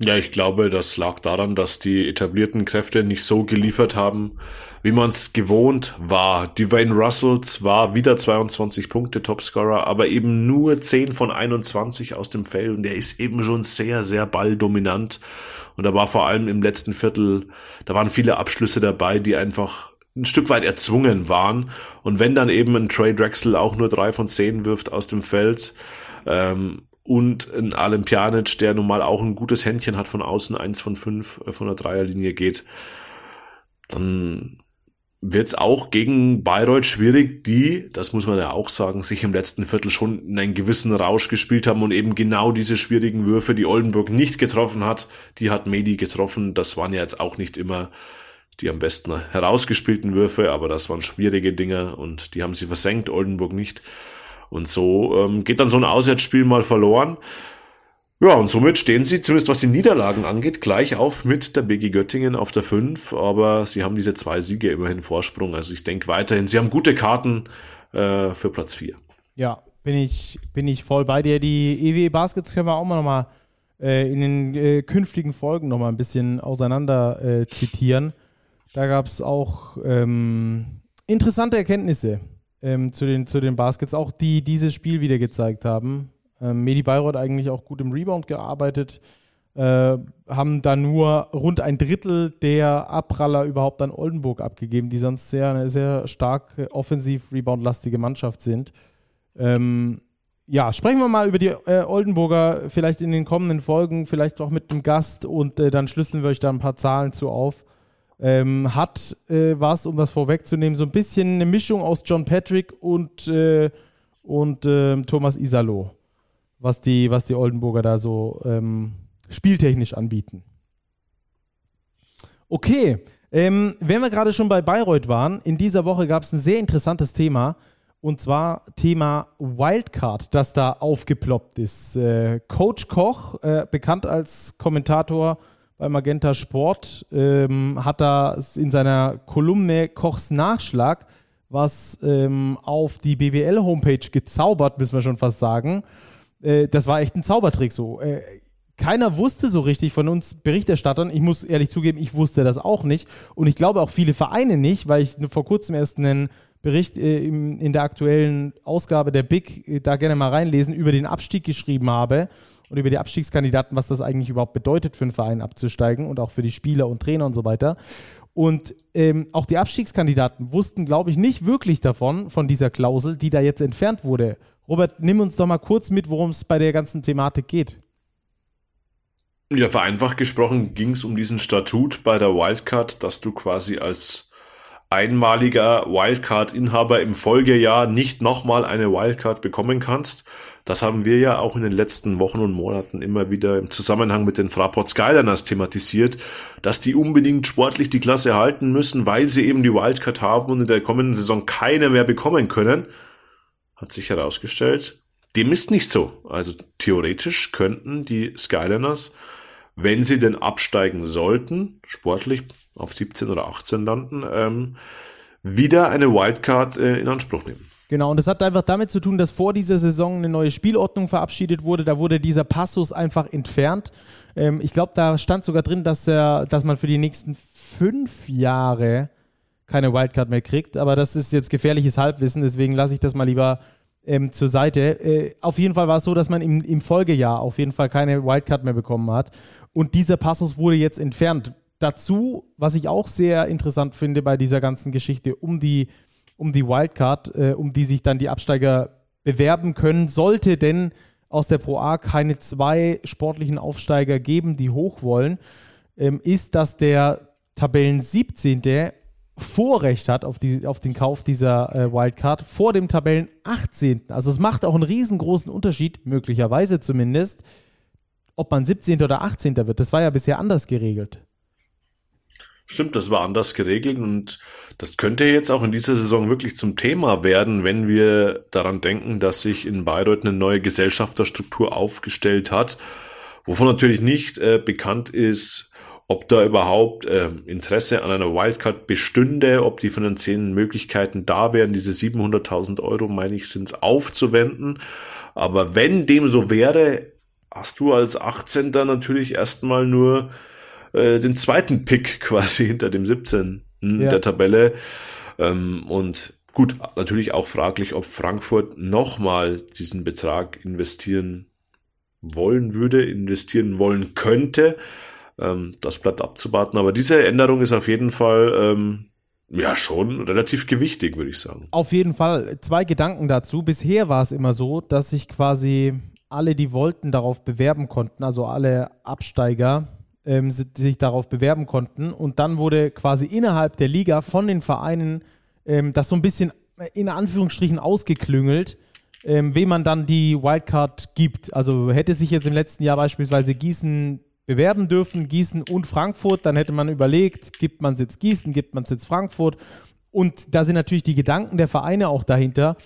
Ja, ich glaube, das lag daran, dass die etablierten Kräfte nicht so geliefert haben, wie man es gewohnt war. Dwayne Russell war wieder 22 Punkte Topscorer, aber eben nur 10 von 21 aus dem Feld und der ist eben schon sehr, sehr balldominant. Und da war vor allem im letzten Viertel, da waren viele Abschlüsse dabei, die einfach ein Stück weit erzwungen waren. Und wenn dann eben ein Trey Drexel auch nur drei von zehn wirft aus dem Feld, ähm, und ein Alem Pjanic, der nun mal auch ein gutes Händchen hat von außen, eins von fünf äh, von der Dreierlinie geht, dann wird es auch gegen Bayreuth schwierig, die, das muss man ja auch sagen, sich im letzten Viertel schon in einen gewissen Rausch gespielt haben und eben genau diese schwierigen Würfe, die Oldenburg nicht getroffen hat, die hat Medi getroffen. Das waren ja jetzt auch nicht immer die am besten herausgespielten Würfe, aber das waren schwierige Dinge und die haben sie versenkt, Oldenburg nicht. Und so ähm, geht dann so ein Auswärtsspiel mal verloren. Ja, und somit stehen sie, zumindest was die Niederlagen angeht, gleich auf mit der BG Göttingen auf der 5. Aber sie haben diese zwei Siege immerhin Vorsprung. Also ich denke weiterhin, sie haben gute Karten äh, für Platz 4. Ja, bin ich, bin ich voll bei dir. Die EW Baskets können wir auch mal nochmal äh, in den äh, künftigen Folgen nochmal ein bisschen auseinander äh, zitieren. Da gab es auch ähm, interessante Erkenntnisse ähm, zu, den, zu den Baskets, auch die dieses Spiel wieder gezeigt haben. Ähm, Medi Bayreuth eigentlich auch gut im Rebound gearbeitet, äh, haben da nur rund ein Drittel der Abpraller überhaupt an Oldenburg abgegeben, die sonst sehr, eine sehr stark offensiv-rebound-lastige Mannschaft sind. Ähm, ja, sprechen wir mal über die äh, Oldenburger vielleicht in den kommenden Folgen, vielleicht auch mit einem Gast und äh, dann schlüsseln wir euch da ein paar Zahlen zu auf ähm, hat äh, was, um das vorwegzunehmen, so ein bisschen eine Mischung aus John Patrick und, äh, und äh, Thomas Isalo, was die, was die Oldenburger da so ähm, spieltechnisch anbieten. Okay, ähm, wenn wir gerade schon bei Bayreuth waren, in dieser Woche gab es ein sehr interessantes Thema. Und zwar Thema Wildcard, das da aufgeploppt ist. Äh, Coach Koch, äh, bekannt als Kommentator bei Magenta Sport, ähm, hat da in seiner Kolumne Kochs Nachschlag was ähm, auf die BBL-Homepage gezaubert, müssen wir schon fast sagen. Äh, das war echt ein Zaubertrick so. Äh, keiner wusste so richtig von uns Berichterstattern. Ich muss ehrlich zugeben, ich wusste das auch nicht. Und ich glaube auch viele Vereine nicht, weil ich vor kurzem erst einen Bericht äh, in der aktuellen Ausgabe der Big äh, da gerne mal reinlesen über den Abstieg geschrieben habe und über die Abstiegskandidaten, was das eigentlich überhaupt bedeutet für einen Verein abzusteigen und auch für die Spieler und Trainer und so weiter. Und ähm, auch die Abstiegskandidaten wussten, glaube ich, nicht wirklich davon, von dieser Klausel, die da jetzt entfernt wurde. Robert, nimm uns doch mal kurz mit, worum es bei der ganzen Thematik geht. Ja, vereinfacht gesprochen ging es um diesen Statut bei der Wildcard, dass du quasi als einmaliger Wildcard-Inhaber im Folgejahr nicht nochmal eine Wildcard bekommen kannst, das haben wir ja auch in den letzten Wochen und Monaten immer wieder im Zusammenhang mit den Fraport Skyliners thematisiert, dass die unbedingt sportlich die Klasse halten müssen, weil sie eben die Wildcard haben und in der kommenden Saison keine mehr bekommen können. Hat sich herausgestellt, dem ist nicht so. Also theoretisch könnten die Skyliners, wenn sie denn absteigen sollten, sportlich auf 17 oder 18 landen, ähm, wieder eine Wildcard äh, in Anspruch nehmen. Genau, und das hat einfach damit zu tun, dass vor dieser Saison eine neue Spielordnung verabschiedet wurde. Da wurde dieser Passus einfach entfernt. Ähm, ich glaube, da stand sogar drin, dass, er, dass man für die nächsten fünf Jahre keine Wildcard mehr kriegt. Aber das ist jetzt gefährliches Halbwissen, deswegen lasse ich das mal lieber ähm, zur Seite. Äh, auf jeden Fall war es so, dass man im, im Folgejahr auf jeden Fall keine Wildcard mehr bekommen hat. Und dieser Passus wurde jetzt entfernt. Dazu, was ich auch sehr interessant finde bei dieser ganzen Geschichte um die um die Wildcard, äh, um die sich dann die Absteiger bewerben können. Sollte denn aus der Pro A keine zwei sportlichen Aufsteiger geben, die hoch wollen, ähm, ist, dass der Tabellen 17. Vorrecht hat auf, die, auf den Kauf dieser äh, Wildcard vor dem Tabellen 18. Also es macht auch einen riesengroßen Unterschied, möglicherweise zumindest, ob man 17. oder 18. wird. Das war ja bisher anders geregelt. Stimmt, das war anders geregelt und das könnte jetzt auch in dieser Saison wirklich zum Thema werden, wenn wir daran denken, dass sich in Bayreuth eine neue Gesellschafterstruktur aufgestellt hat, wovon natürlich nicht äh, bekannt ist, ob da überhaupt äh, Interesse an einer Wildcard bestünde, ob die finanziellen Möglichkeiten da wären, diese 700.000 Euro, meine ich, sind aufzuwenden. Aber wenn dem so wäre, hast du als 18. natürlich erstmal nur äh, den zweiten Pick quasi hinter dem 17. Ja. der Tabelle. Ähm, und gut, natürlich auch fraglich, ob Frankfurt nochmal diesen Betrag investieren wollen würde, investieren wollen könnte. Ähm, das bleibt abzuwarten. Aber diese Änderung ist auf jeden Fall ähm, ja schon relativ gewichtig, würde ich sagen. Auf jeden Fall. Zwei Gedanken dazu. Bisher war es immer so, dass sich quasi alle, die wollten, darauf bewerben konnten, also alle Absteiger, ähm, sich darauf bewerben konnten. Und dann wurde quasi innerhalb der Liga von den Vereinen ähm, das so ein bisschen in Anführungsstrichen ausgeklüngelt, ähm, wem man dann die Wildcard gibt. Also hätte sich jetzt im letzten Jahr beispielsweise Gießen bewerben dürfen, Gießen und Frankfurt, dann hätte man überlegt, gibt man es jetzt Gießen, gibt man es jetzt Frankfurt. Und da sind natürlich die Gedanken der Vereine auch dahinter,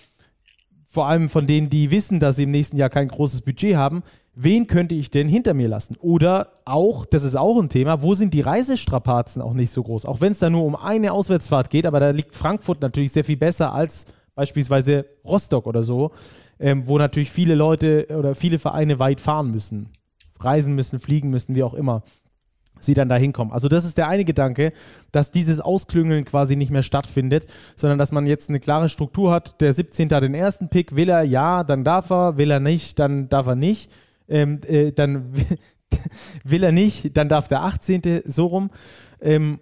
vor allem von denen, die wissen, dass sie im nächsten Jahr kein großes Budget haben, wen könnte ich denn hinter mir lassen? Oder auch, das ist auch ein Thema, wo sind die Reisestrapazen auch nicht so groß? Auch wenn es da nur um eine Auswärtsfahrt geht, aber da liegt Frankfurt natürlich sehr viel besser als beispielsweise Rostock oder so, ähm, wo natürlich viele Leute oder viele Vereine weit fahren müssen, reisen müssen, fliegen müssen, wie auch immer sie dann da hinkommen. Also das ist der eine Gedanke, dass dieses Ausklüngeln quasi nicht mehr stattfindet, sondern dass man jetzt eine klare Struktur hat. Der 17. hat den ersten Pick, will er ja, dann darf er, will er nicht, dann darf er nicht. Ähm, äh, dann will er nicht, dann darf der 18. so rum. Ähm,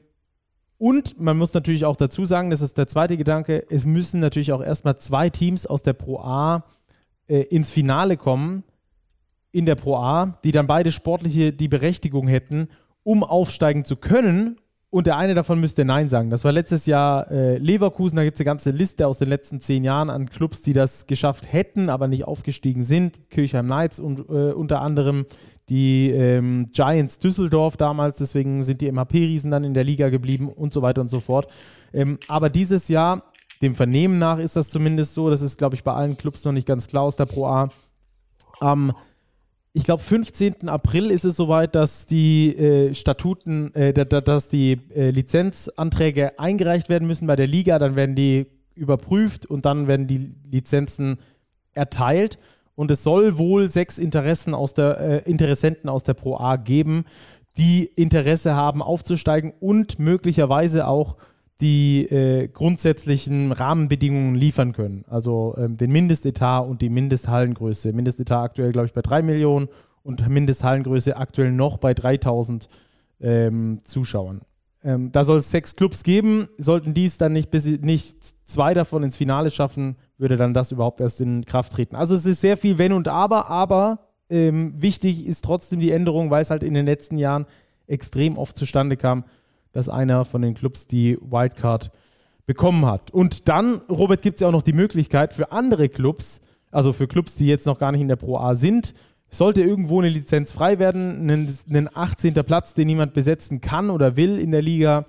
und man muss natürlich auch dazu sagen, das ist der zweite Gedanke, es müssen natürlich auch erstmal zwei Teams aus der Pro A äh, ins Finale kommen, in der Pro A, die dann beide sportliche die Berechtigung hätten, um aufsteigen zu können. Und der eine davon müsste Nein sagen. Das war letztes Jahr äh, Leverkusen. Da gibt es eine ganze Liste aus den letzten zehn Jahren an Clubs, die das geschafft hätten, aber nicht aufgestiegen sind. Kirchheim Knights und äh, unter anderem die ähm, Giants Düsseldorf damals. Deswegen sind die MHP-Riesen dann in der Liga geblieben und so weiter und so fort. Ähm, aber dieses Jahr, dem Vernehmen nach, ist das zumindest so. Das ist, glaube ich, bei allen Clubs noch nicht ganz klar aus der Pro A. Am ähm, ich glaube, 15. April ist es soweit, dass die äh, Statuten, äh, dass die äh, Lizenzanträge eingereicht werden müssen bei der Liga. Dann werden die überprüft und dann werden die Lizenzen erteilt. Und es soll wohl sechs Interessen aus der, äh, Interessenten aus der Pro A geben, die Interesse haben, aufzusteigen und möglicherweise auch die äh, grundsätzlichen Rahmenbedingungen liefern können. Also ähm, den Mindestetat und die Mindesthallengröße. Mindestetat aktuell, glaube ich, bei 3 Millionen und Mindesthallengröße aktuell noch bei 3000 ähm, Zuschauern. Ähm, da soll es sechs Clubs geben. Sollten dies dann nicht, bis, nicht zwei davon ins Finale schaffen, würde dann das überhaupt erst in Kraft treten. Also es ist sehr viel Wenn und Aber, aber ähm, wichtig ist trotzdem die Änderung, weil es halt in den letzten Jahren extrem oft zustande kam, dass einer von den Clubs die Wildcard bekommen hat. Und dann, Robert, gibt es ja auch noch die Möglichkeit für andere Clubs, also für Clubs, die jetzt noch gar nicht in der Pro A sind, sollte irgendwo eine Lizenz frei werden, ein, ein 18. Platz, den niemand besetzen kann oder will in der Liga,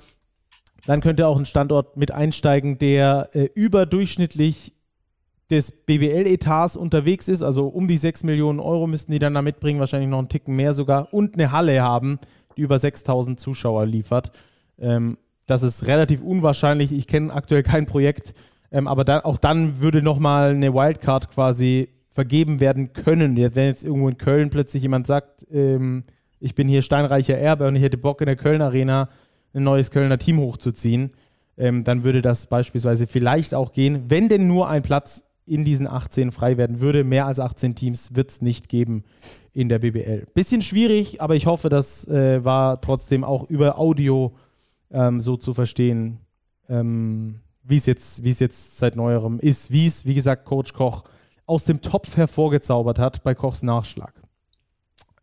dann könnte auch ein Standort mit einsteigen, der äh, überdurchschnittlich des BBL-Etats unterwegs ist, also um die 6 Millionen Euro müssten die dann da mitbringen, wahrscheinlich noch einen Ticken mehr sogar, und eine Halle haben, die über 6000 Zuschauer liefert. Ähm, das ist relativ unwahrscheinlich. Ich kenne aktuell kein Projekt, ähm, aber dann, auch dann würde nochmal eine Wildcard quasi vergeben werden können. Wenn jetzt irgendwo in Köln plötzlich jemand sagt, ähm, ich bin hier steinreicher Erbe und ich hätte Bock in der Köln Arena ein neues Kölner Team hochzuziehen, ähm, dann würde das beispielsweise vielleicht auch gehen, wenn denn nur ein Platz in diesen 18 frei werden würde. Mehr als 18 Teams wird es nicht geben in der BBL. Bisschen schwierig, aber ich hoffe, das äh, war trotzdem auch über Audio ähm, so zu verstehen, ähm, wie es jetzt, es jetzt seit neuerem ist, wie es, wie gesagt, Coach Koch aus dem Topf hervorgezaubert hat bei Kochs Nachschlag.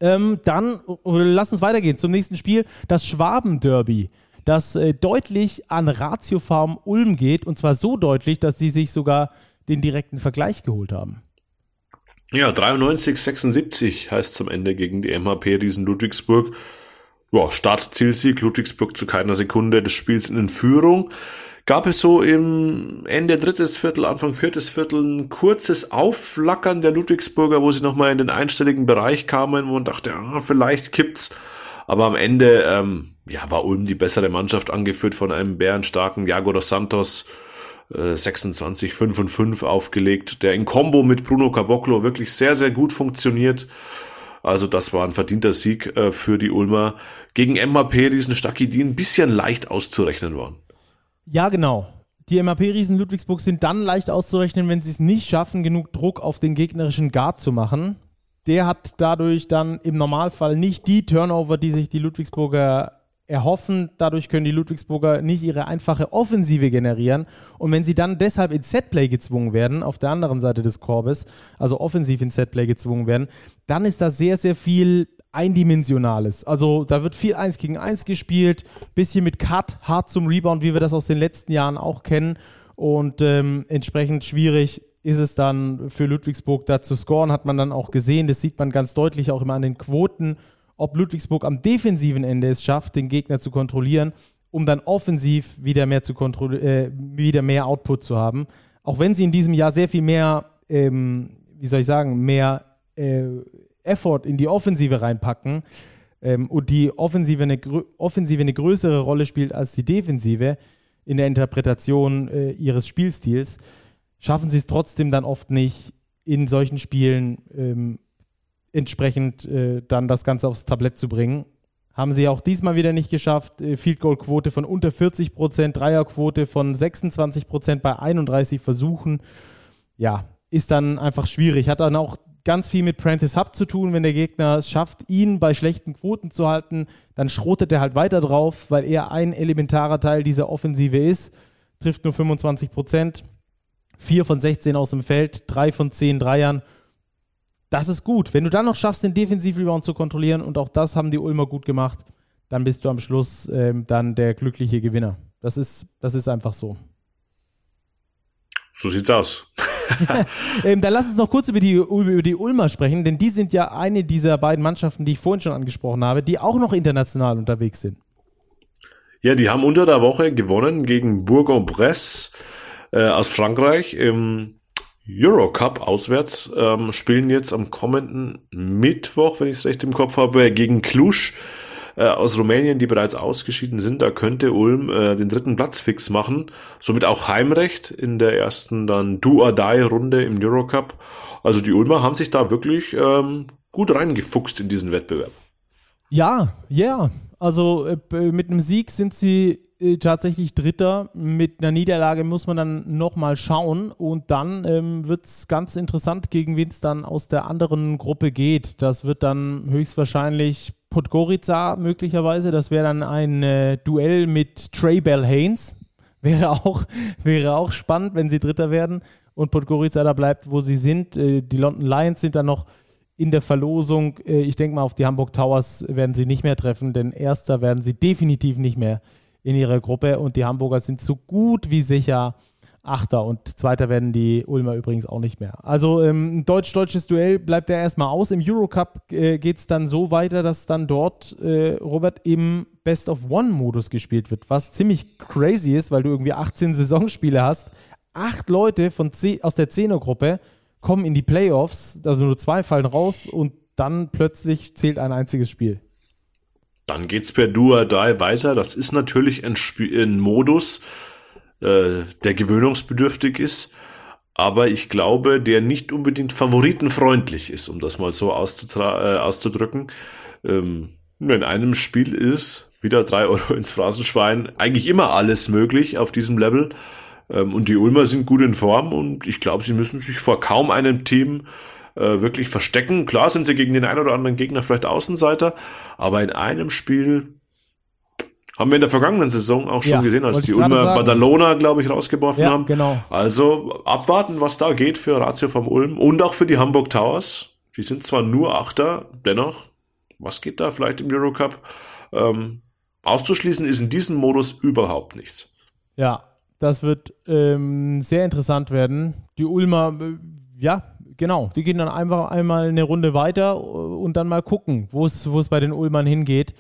Ähm, dann lass uns weitergehen zum nächsten Spiel, das Schwaben-Derby, das äh, deutlich an Ratio Farm Ulm geht und zwar so deutlich, dass sie sich sogar den direkten Vergleich geholt haben. Ja, 93, 76 heißt am Ende gegen die MHP Riesen Ludwigsburg. Ja, Startzielsieg, Ludwigsburg zu keiner Sekunde des Spiels in Führung. Gab es so im Ende drittes Viertel, Anfang viertes Viertel ein kurzes Aufflackern der Ludwigsburger, wo sie nochmal in den einstelligen Bereich kamen, man dachte, ah, vielleicht kippt's. Aber am Ende ähm, ja, war Ulm die bessere Mannschaft, angeführt von einem bärenstarken Jago dos Santos, äh, 26, 5 und 5 aufgelegt, der in Kombo mit Bruno Caboclo wirklich sehr, sehr gut funktioniert. Also das war ein verdienter Sieg äh, für die Ulmer. Gegen MAP, diesen Stacki, ein bisschen leicht auszurechnen waren. Ja, genau. Die MAP-Riesen Ludwigsburg sind dann leicht auszurechnen, wenn sie es nicht schaffen, genug Druck auf den gegnerischen Guard zu machen der hat dadurch dann im Normalfall nicht die Turnover, die sich die Ludwigsburger erhoffen. Dadurch können die Ludwigsburger nicht ihre einfache Offensive generieren. Und wenn sie dann deshalb ins Setplay gezwungen werden, auf der anderen Seite des Korbes, also offensiv ins Setplay gezwungen werden, dann ist da sehr, sehr viel Eindimensionales. Also da wird viel 1 gegen 1 gespielt, bisschen mit Cut, hart zum Rebound, wie wir das aus den letzten Jahren auch kennen. Und ähm, entsprechend schwierig ist es dann für Ludwigsburg da zu scoren, hat man dann auch gesehen. Das sieht man ganz deutlich auch immer an den Quoten, ob Ludwigsburg am defensiven Ende es schafft, den Gegner zu kontrollieren, um dann offensiv wieder mehr, zu äh, wieder mehr Output zu haben. Auch wenn sie in diesem Jahr sehr viel mehr, ähm, wie soll ich sagen, mehr äh, Effort in die Offensive reinpacken ähm, und die Offensive eine, Offensive eine größere Rolle spielt als die Defensive in der Interpretation äh, ihres Spielstils schaffen sie es trotzdem dann oft nicht, in solchen Spielen ähm, entsprechend äh, dann das Ganze aufs Tablett zu bringen. Haben sie auch diesmal wieder nicht geschafft. Äh, Field Goal Quote von unter 40 Prozent, Dreierquote von 26 Prozent bei 31 Versuchen. Ja, ist dann einfach schwierig. Hat dann auch ganz viel mit Prentice Hub zu tun. Wenn der Gegner es schafft, ihn bei schlechten Quoten zu halten, dann schrotet er halt weiter drauf, weil er ein elementarer Teil dieser Offensive ist. Trifft nur 25 Prozent. 4 von 16 aus dem Feld, 3 von 10 Dreiern. Das ist gut. Wenn du dann noch schaffst, den Defensivrebound zu kontrollieren, und auch das haben die Ulmer gut gemacht, dann bist du am Schluss ähm, dann der glückliche Gewinner. Das ist, das ist einfach so. So sieht's aus. ähm, dann lass uns noch kurz über die, über die Ulmer sprechen, denn die sind ja eine dieser beiden Mannschaften, die ich vorhin schon angesprochen habe, die auch noch international unterwegs sind. Ja, die haben unter der Woche gewonnen gegen Bourg-en-Bresse äh, aus Frankreich im Eurocup auswärts, ähm, spielen jetzt am kommenden Mittwoch, wenn ich es recht im Kopf habe, gegen Cluj äh, aus Rumänien, die bereits ausgeschieden sind. Da könnte Ulm äh, den dritten Platz fix machen. Somit auch Heimrecht in der ersten dann Do-or-Die-Runde im Eurocup. Also die Ulmer haben sich da wirklich ähm, gut reingefuchst in diesen Wettbewerb. Ja, ja. Yeah. Also äh, mit einem Sieg sind sie äh, tatsächlich Dritter. Mit einer Niederlage muss man dann nochmal schauen. Und dann ähm, wird es ganz interessant, gegen wen es dann aus der anderen Gruppe geht. Das wird dann höchstwahrscheinlich Podgorica möglicherweise. Das wäre dann ein äh, Duell mit Trey Bell Haynes. Wäre auch, wäre auch spannend, wenn sie Dritter werden und Podgorica da bleibt, wo sie sind. Äh, die London Lions sind dann noch in der Verlosung. Äh, ich denke mal, auf die Hamburg Towers werden sie nicht mehr treffen, denn Erster werden sie definitiv nicht mehr in ihrer Gruppe und die Hamburger sind so gut wie sicher Achter und Zweiter werden die Ulmer übrigens auch nicht mehr. Also ähm, ein deutsch-deutsches Duell bleibt ja erstmal aus. Im Eurocup äh, geht es dann so weiter, dass dann dort, äh, Robert, im Best-of-One-Modus gespielt wird, was ziemlich crazy ist, weil du irgendwie 18 Saisonspiele hast. Acht Leute von aus der Zehnergruppe kommen in die Playoffs, also nur zwei fallen raus und dann plötzlich zählt ein einziges Spiel. Dann geht's per or Die weiter. Das ist natürlich ein, Spiel, ein Modus, äh, der gewöhnungsbedürftig ist, aber ich glaube, der nicht unbedingt favoritenfreundlich ist, um das mal so äh, auszudrücken. Ähm, in einem Spiel ist wieder drei Euro ins Phrasenschwein eigentlich immer alles möglich auf diesem Level. Ähm, und die Ulmer sind gut in Form und ich glaube, sie müssen sich vor kaum einem Team äh, wirklich verstecken. Klar sind sie gegen den einen oder anderen Gegner vielleicht Außenseiter, aber in einem Spiel haben wir in der vergangenen Saison auch schon ja, gesehen, als die Ulmer Badalona, glaube ich, rausgeworfen ja, haben. Genau. Also abwarten, was da geht für Ratio vom Ulm und auch für die Hamburg Towers. Die sind zwar nur Achter, dennoch, was geht da vielleicht im Eurocup? Ähm, auszuschließen ist in diesem Modus überhaupt nichts. Ja, das wird ähm, sehr interessant werden. Die Ulmer, äh, ja, genau, die gehen dann einfach einmal eine Runde weiter und dann mal gucken, wo es bei den Ulmern hingeht.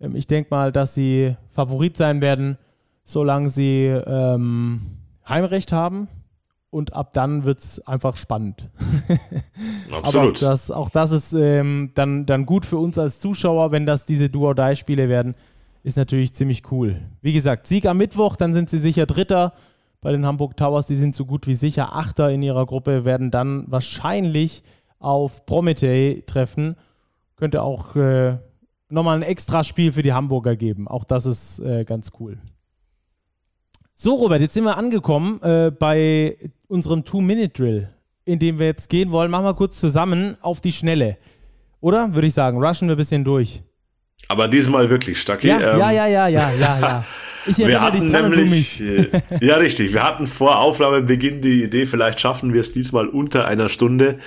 Ähm, ich denke mal, dass sie Favorit sein werden, solange sie ähm, Heimrecht haben. Und ab dann wird es einfach spannend. Absolut. Aber das, auch das ist ähm, dann, dann gut für uns als Zuschauer, wenn das diese Do-or-Die-Spiele werden. Ist natürlich ziemlich cool. Wie gesagt, Sieg am Mittwoch, dann sind sie sicher Dritter bei den Hamburg Towers. Die sind so gut wie sicher Achter in ihrer Gruppe, werden dann wahrscheinlich auf Prometei treffen. Könnte auch äh, nochmal ein extra Spiel für die Hamburger geben. Auch das ist äh, ganz cool. So, Robert, jetzt sind wir angekommen äh, bei unserem Two-Minute-Drill, in dem wir jetzt gehen wollen. Machen wir kurz zusammen auf die Schnelle. Oder? Würde ich sagen. Rushen wir ein bisschen durch. Aber diesmal wirklich, Stacki. Ja, ähm, ja, ja, ja, ja, ja, ja. Ich wir hatten nämlich, äh, ja richtig, wir hatten vor Aufnahmebeginn die Idee, vielleicht schaffen wir es diesmal unter einer Stunde,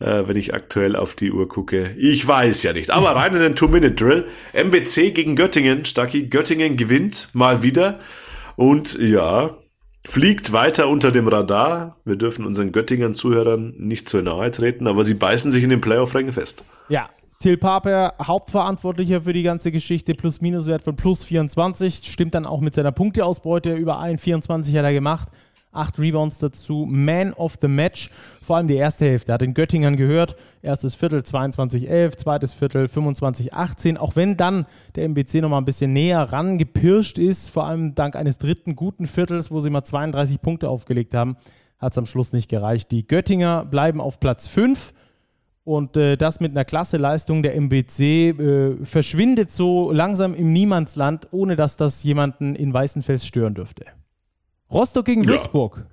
äh, wenn ich aktuell auf die Uhr gucke. Ich weiß ja nicht, aber rein in den Two-Minute-Drill. MBC gegen Göttingen, Stacki. Göttingen gewinnt mal wieder. Und ja, fliegt weiter unter dem Radar. Wir dürfen unseren Göttingern Zuhörern nicht zu nahe treten, aber sie beißen sich in den Playoff-Rängen fest. Ja, Till Paper, Hauptverantwortlicher für die ganze Geschichte, Plus-Minus-Wert von plus 24, stimmt dann auch mit seiner Punkteausbeute, über 1,24 hat er gemacht. Acht Rebounds dazu, Man of the Match, vor allem die erste Hälfte. Hat den Göttingern gehört, erstes Viertel 22-11, zweites Viertel 25-18. Auch wenn dann der MBC nochmal ein bisschen näher rangepirscht ist, vor allem dank eines dritten guten Viertels, wo sie mal 32 Punkte aufgelegt haben, hat es am Schluss nicht gereicht. Die Göttinger bleiben auf Platz 5 und äh, das mit einer Klasseleistung der MBC äh, verschwindet so langsam im Niemandsland, ohne dass das jemanden in Weißenfels stören dürfte. Rostock gegen Würzburg.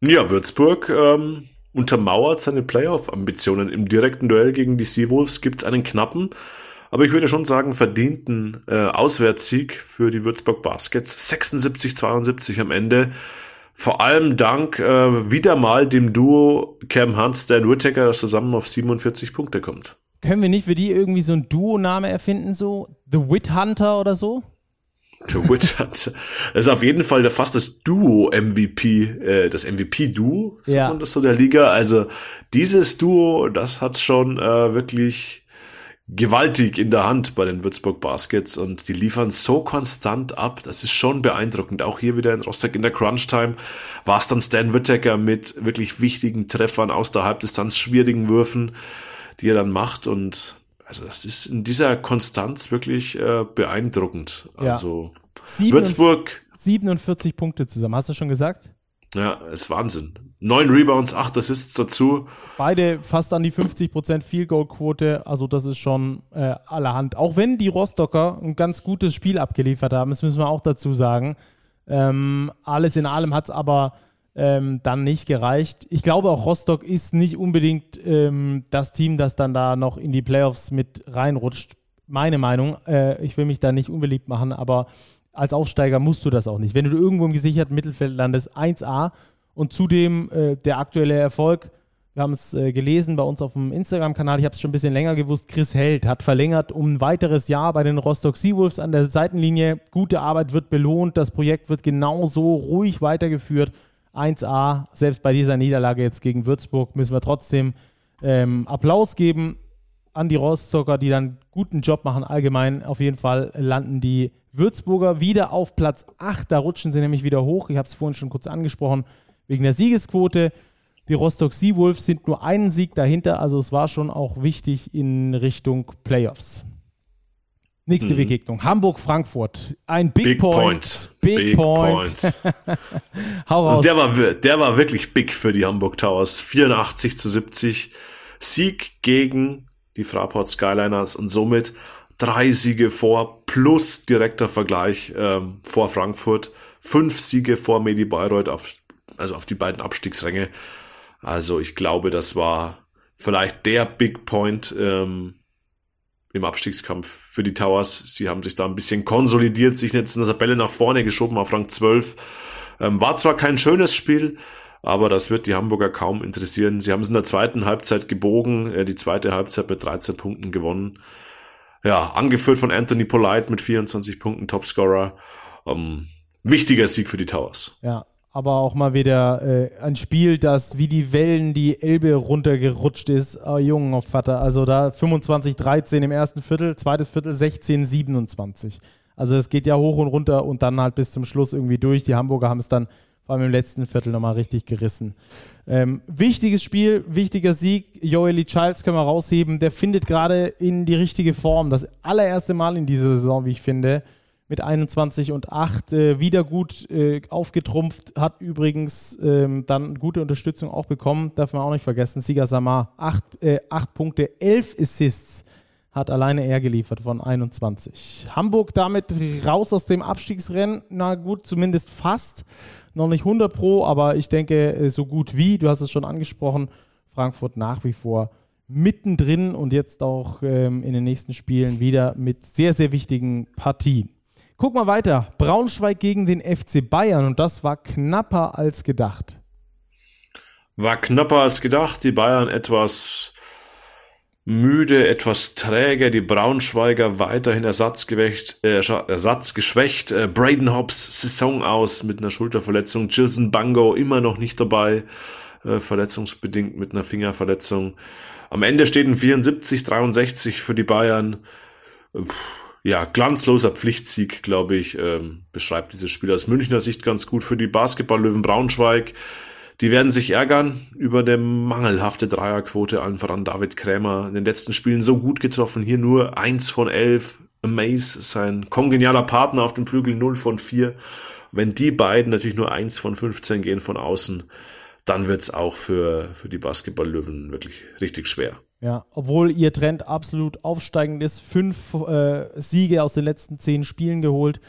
Ja, ja Würzburg ähm, untermauert seine Playoff-Ambitionen. Im direkten Duell gegen die Seawolves gibt es einen knappen, aber ich würde schon sagen, verdienten äh, Auswärtssieg für die Würzburg Baskets. 76-72 am Ende. Vor allem dank äh, wieder mal dem Duo Cam Hunt, Stan Whittaker, das zusammen auf 47 Punkte kommt. Können wir nicht für die irgendwie so einen Duo-Name erfinden, so The Wit Hunter oder so? The Witch hat, das ist auf jeden Fall der, fast das Duo-MVP, äh, das MVP-Duo, sagt ja. man das so der Liga. Also dieses Duo, das hat schon äh, wirklich gewaltig in der Hand bei den Würzburg Baskets und die liefern so konstant ab, das ist schon beeindruckend. Auch hier wieder in Rostock in der Crunch-Time war es dann Stan Whittaker mit wirklich wichtigen Treffern aus der Halbdistanz, schwierigen Würfen, die er dann macht und also das ist in dieser Konstanz wirklich äh, beeindruckend. Also ja. Würzburg. 47 Punkte zusammen, hast du schon gesagt? Ja, ist Wahnsinn. Neun Rebounds, acht Assists dazu. Beide fast an die 50% Field Goal Quote, also das ist schon äh, allerhand. Auch wenn die Rostocker ein ganz gutes Spiel abgeliefert haben, das müssen wir auch dazu sagen. Ähm, alles in allem hat es aber ähm, dann nicht gereicht. Ich glaube auch Rostock ist nicht unbedingt ähm, das Team, das dann da noch in die Playoffs mit reinrutscht. Meine Meinung. Äh, ich will mich da nicht unbeliebt machen, aber als Aufsteiger musst du das auch nicht. Wenn du irgendwo im gesicherten Mittelfeld landest, 1A und zudem äh, der aktuelle Erfolg, wir haben es äh, gelesen bei uns auf dem Instagram-Kanal, ich habe es schon ein bisschen länger gewusst, Chris Held hat verlängert um ein weiteres Jahr bei den Rostock Seawolves an der Seitenlinie. Gute Arbeit wird belohnt, das Projekt wird genauso ruhig weitergeführt 1A. Selbst bei dieser Niederlage jetzt gegen Würzburg müssen wir trotzdem ähm, Applaus geben an die Rostocker, die dann guten Job machen. Allgemein auf jeden Fall landen die Würzburger wieder auf Platz 8. Da rutschen sie nämlich wieder hoch. Ich habe es vorhin schon kurz angesprochen, wegen der Siegesquote. Die Rostock Seawolves sind nur einen Sieg dahinter, also es war schon auch wichtig in Richtung Playoffs. Nächste hm. Begegnung. Hamburg-Frankfurt. Ein Big, big Point. point. Big, big Point. point. Hau raus. Der war, der war wirklich big für die Hamburg Towers. 84 zu 70. Sieg gegen die Fraport Skyliners und somit drei Siege vor plus direkter Vergleich ähm, vor Frankfurt. Fünf Siege vor Medi Bayreuth auf, also auf die beiden Abstiegsränge. Also ich glaube, das war vielleicht der Big Point ähm, im Abstiegskampf für die Towers. Sie haben sich da ein bisschen konsolidiert, sich jetzt in der Tabelle nach vorne geschoben auf Rang 12. Ähm, war zwar kein schönes Spiel, aber das wird die Hamburger kaum interessieren. Sie haben es in der zweiten Halbzeit gebogen, äh, die zweite Halbzeit mit 13 Punkten gewonnen. Ja, angeführt von Anthony Polite mit 24 Punkten, Topscorer. Ähm, wichtiger Sieg für die Towers. Ja, aber auch mal wieder äh, ein Spiel, das wie die Wellen die Elbe runtergerutscht ist. Oh, Jungen auf Vater. Also da 25-13 im ersten Viertel, zweites Viertel 16-27. Also es geht ja hoch und runter und dann halt bis zum Schluss irgendwie durch. Die Hamburger haben es dann vor allem im letzten Viertel nochmal richtig gerissen. Ähm, wichtiges Spiel, wichtiger Sieg. Joely Childs können wir rausheben. Der findet gerade in die richtige Form. Das allererste Mal in dieser Saison, wie ich finde mit 21 und 8 äh, wieder gut äh, aufgetrumpft, hat übrigens ähm, dann gute Unterstützung auch bekommen, darf man auch nicht vergessen. Sieger Samar, 8, äh, 8 Punkte, 11 Assists hat alleine er geliefert von 21. Hamburg damit raus aus dem Abstiegsrennen, na gut, zumindest fast, noch nicht 100 pro, aber ich denke äh, so gut wie, du hast es schon angesprochen, Frankfurt nach wie vor mittendrin und jetzt auch ähm, in den nächsten Spielen wieder mit sehr, sehr wichtigen Partien. Guck mal weiter. Braunschweig gegen den FC Bayern und das war knapper als gedacht. War knapper als gedacht. Die Bayern etwas müde, etwas träge. Die Braunschweiger weiterhin ersatzgeschwächt. Äh, ersatzgeschwächt. Äh, Braden Hobbs Saison aus mit einer Schulterverletzung. Gilson Bango immer noch nicht dabei. Äh, verletzungsbedingt mit einer Fingerverletzung. Am Ende steht ein 74-63 für die Bayern. Puh ja, glanzloser Pflichtsieg, glaube ich, ähm, beschreibt dieses Spiel aus Münchner Sicht ganz gut für die Basketballlöwen Braunschweig. Die werden sich ärgern über der mangelhafte Dreierquote, allen voran David Krämer. In den letzten Spielen so gut getroffen, hier nur eins von elf. Amaze, sein kongenialer Partner auf dem Flügel 0 von 4. Wenn die beiden natürlich nur eins von 15 gehen von außen, dann wird's auch für, für die Basketballlöwen wirklich richtig schwer. Ja, obwohl ihr Trend absolut aufsteigend ist. Fünf äh, Siege aus den letzten zehn Spielen geholt.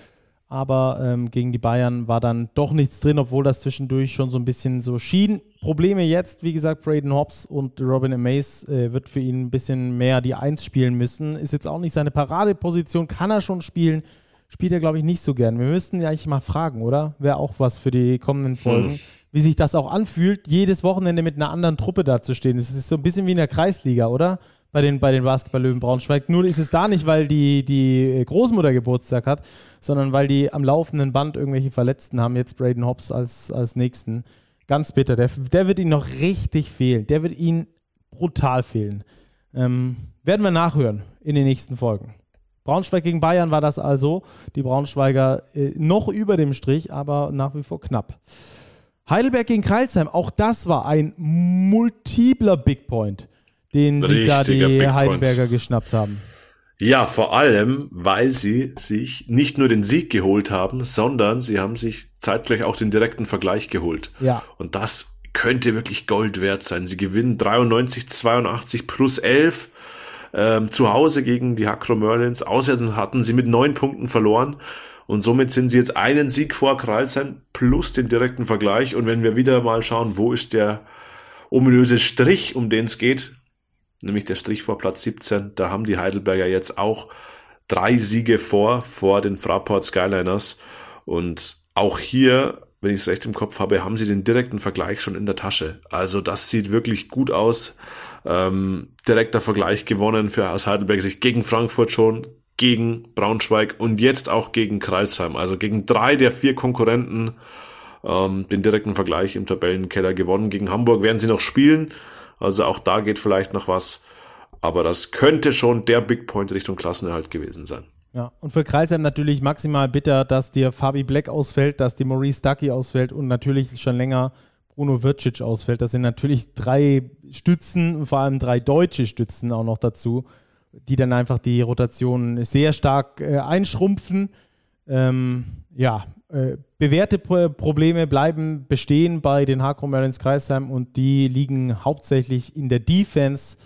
Aber ähm, gegen die Bayern war dann doch nichts drin, obwohl das zwischendurch schon so ein bisschen so schien. Probleme jetzt, wie gesagt, Braden Hobbs und Robin Amaze äh, wird für ihn ein bisschen mehr die Eins spielen müssen. Ist jetzt auch nicht seine Paradeposition, kann er schon spielen. Spielt er, glaube ich, nicht so gern. Wir müssten ja eigentlich mal fragen, oder? Wäre auch was für die kommenden Folgen. Hm wie sich das auch anfühlt, jedes Wochenende mit einer anderen Truppe dazustehen. Es ist so ein bisschen wie in der Kreisliga, oder? Bei den, bei den Basketball-Löwen Braunschweig. Nur ist es da nicht, weil die, die Großmutter Geburtstag hat, sondern weil die am laufenden Band irgendwelche Verletzten haben. Jetzt Braden Hobbs als, als nächsten. Ganz bitter. Der, der wird ihnen noch richtig fehlen. Der wird ihnen brutal fehlen. Ähm, werden wir nachhören in den nächsten Folgen. Braunschweig gegen Bayern war das also. Die Braunschweiger äh, noch über dem Strich, aber nach wie vor knapp. Heidelberg gegen Kreilsheim, auch das war ein multipler Big Point, den Richtiger sich da die Heidelberger geschnappt haben. Ja, vor allem, weil sie sich nicht nur den Sieg geholt haben, sondern sie haben sich zeitgleich auch den direkten Vergleich geholt. Ja. Und das könnte wirklich Gold wert sein. Sie gewinnen 93, 82 plus 11 ähm, zu Hause gegen die Hakro Merlins. Auswärts hatten sie mit neun Punkten verloren. Und somit sind sie jetzt einen Sieg vor Kralsheim plus den direkten Vergleich. Und wenn wir wieder mal schauen, wo ist der ominöse Strich, um den es geht, nämlich der Strich vor Platz 17, da haben die Heidelberger jetzt auch drei Siege vor, vor den Fraport Skyliners. Und auch hier, wenn ich es recht im Kopf habe, haben sie den direkten Vergleich schon in der Tasche. Also das sieht wirklich gut aus. Ähm, direkter Vergleich gewonnen für aus Heidelberg sich gegen Frankfurt schon, gegen Braunschweig und jetzt auch gegen Kreilsheim. Also gegen drei der vier Konkurrenten ähm, den direkten Vergleich im Tabellenkeller gewonnen. Gegen Hamburg werden sie noch spielen. Also auch da geht vielleicht noch was. Aber das könnte schon der Big Point Richtung Klassenerhalt gewesen sein. Ja, und für Kreisheim natürlich maximal bitter, dass dir Fabi Black ausfällt, dass dir Maurice Ducky ausfällt und natürlich schon länger Bruno Vircic ausfällt. Das sind natürlich drei Stützen, vor allem drei deutsche Stützen auch noch dazu die dann einfach die Rotation sehr stark äh, einschrumpfen. Ähm, ja, äh, bewährte Pro Probleme bleiben bestehen bei den Hakro Marlins Kreisheim und die liegen hauptsächlich in der Defense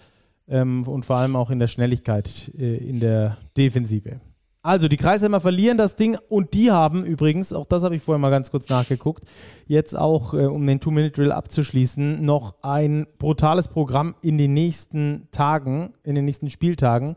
ähm, und vor allem auch in der Schnelligkeit äh, in der Defensive. Also, die Kreisheimer verlieren das Ding und die haben übrigens, auch das habe ich vorher mal ganz kurz nachgeguckt, jetzt auch, äh, um den Two-Minute-Drill abzuschließen, noch ein brutales Programm in den nächsten Tagen, in den nächsten Spieltagen.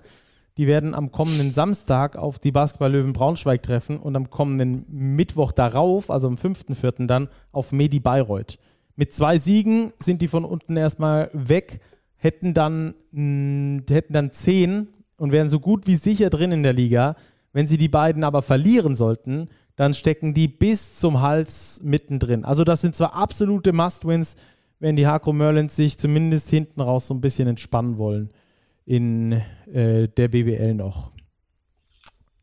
Die werden am kommenden Samstag auf die Basketball-Löwen Braunschweig treffen und am kommenden Mittwoch darauf, also am 5.4. dann, auf Medi Bayreuth. Mit zwei Siegen sind die von unten erstmal weg, hätten dann, mh, hätten dann zehn und wären so gut wie sicher drin in der Liga Wenn sie die beiden aber verlieren sollten, dann stecken die bis zum Hals mittendrin. Also das sind zwar absolute Must-Wins, wenn die Hakro Merlins sich zumindest hinten raus so ein bisschen entspannen wollen in äh, der BBL noch.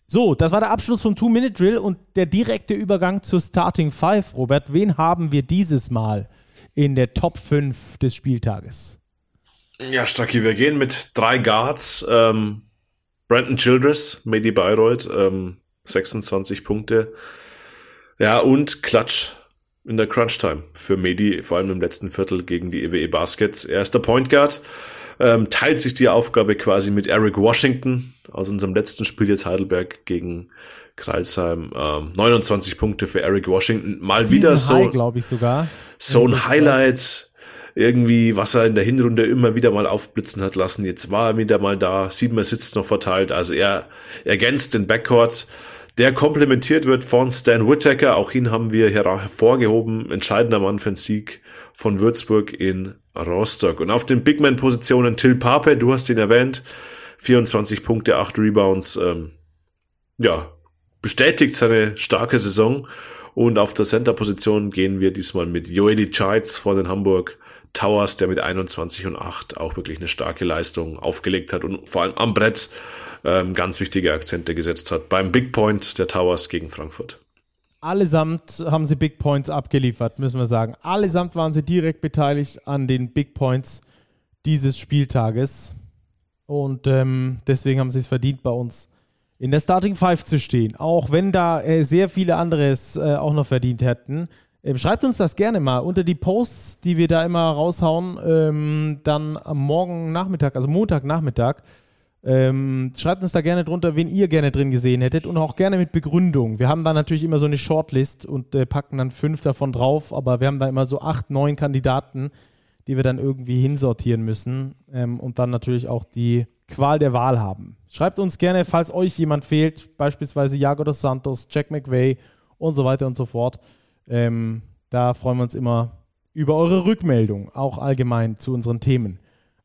So, das war der Abschluss vom Two-Minute-Drill und der direkte Übergang zur Starting Five. Robert, wen haben wir dieses Mal in der Top 5 des Spieltages? Ja, Stacki, wir gehen mit drei Guards. Ähm, Brandon Childress, Medi Bayreuth, ähm, 26 Punkte. Ja, und Klatsch in der Crunch-Time für Medi, vor allem im letzten Viertel gegen die EWE Baskets. Er ist der Point Guard, ähm, teilt sich die Aufgabe quasi mit Eric Washington aus unserem letzten Spiel jetzt Heidelberg gegen Kreisheim. Ähm, 29 Punkte für Eric Washington. Mal Season wieder so, glaube ich sogar. So ein Highlight irgendwie, was er in der Hinrunde immer wieder mal aufblitzen hat lassen. Jetzt war er wieder mal da, sieben Assists noch verteilt. Also er ergänzt den Backcourt, der komplementiert wird von Stan Whittaker. Auch ihn haben wir hervorgehoben. Entscheidender Mann für den Sieg von Würzburg in Rostock. Und auf den Bigman-Positionen Till Pape, du hast ihn erwähnt, 24 Punkte, 8 Rebounds. Ähm, ja, bestätigt seine starke Saison. Und auf der Center-Position gehen wir diesmal mit Joeli Chides von den Hamburg Towers, der mit 21 und 8 auch wirklich eine starke Leistung aufgelegt hat und vor allem am Brett ähm, ganz wichtige Akzente gesetzt hat beim Big Point der Towers gegen Frankfurt. Allesamt haben sie Big Points abgeliefert, müssen wir sagen. Allesamt waren sie direkt beteiligt an den Big Points dieses Spieltages. Und ähm, deswegen haben sie es verdient, bei uns in der Starting Five zu stehen. Auch wenn da äh, sehr viele andere es äh, auch noch verdient hätten. Ähm, schreibt uns das gerne mal unter die Posts, die wir da immer raushauen, ähm, dann am Morgen Nachmittag, also Montagnachmittag. Ähm, schreibt uns da gerne drunter, wen ihr gerne drin gesehen hättet und auch gerne mit Begründung. Wir haben da natürlich immer so eine Shortlist und äh, packen dann fünf davon drauf, aber wir haben da immer so acht, neun Kandidaten, die wir dann irgendwie hinsortieren müssen ähm, und dann natürlich auch die Qual der Wahl haben. Schreibt uns gerne, falls euch jemand fehlt, beispielsweise Jago dos Santos, Jack McVay und so weiter und so fort. Ähm, da freuen wir uns immer über eure Rückmeldung, auch allgemein zu unseren Themen.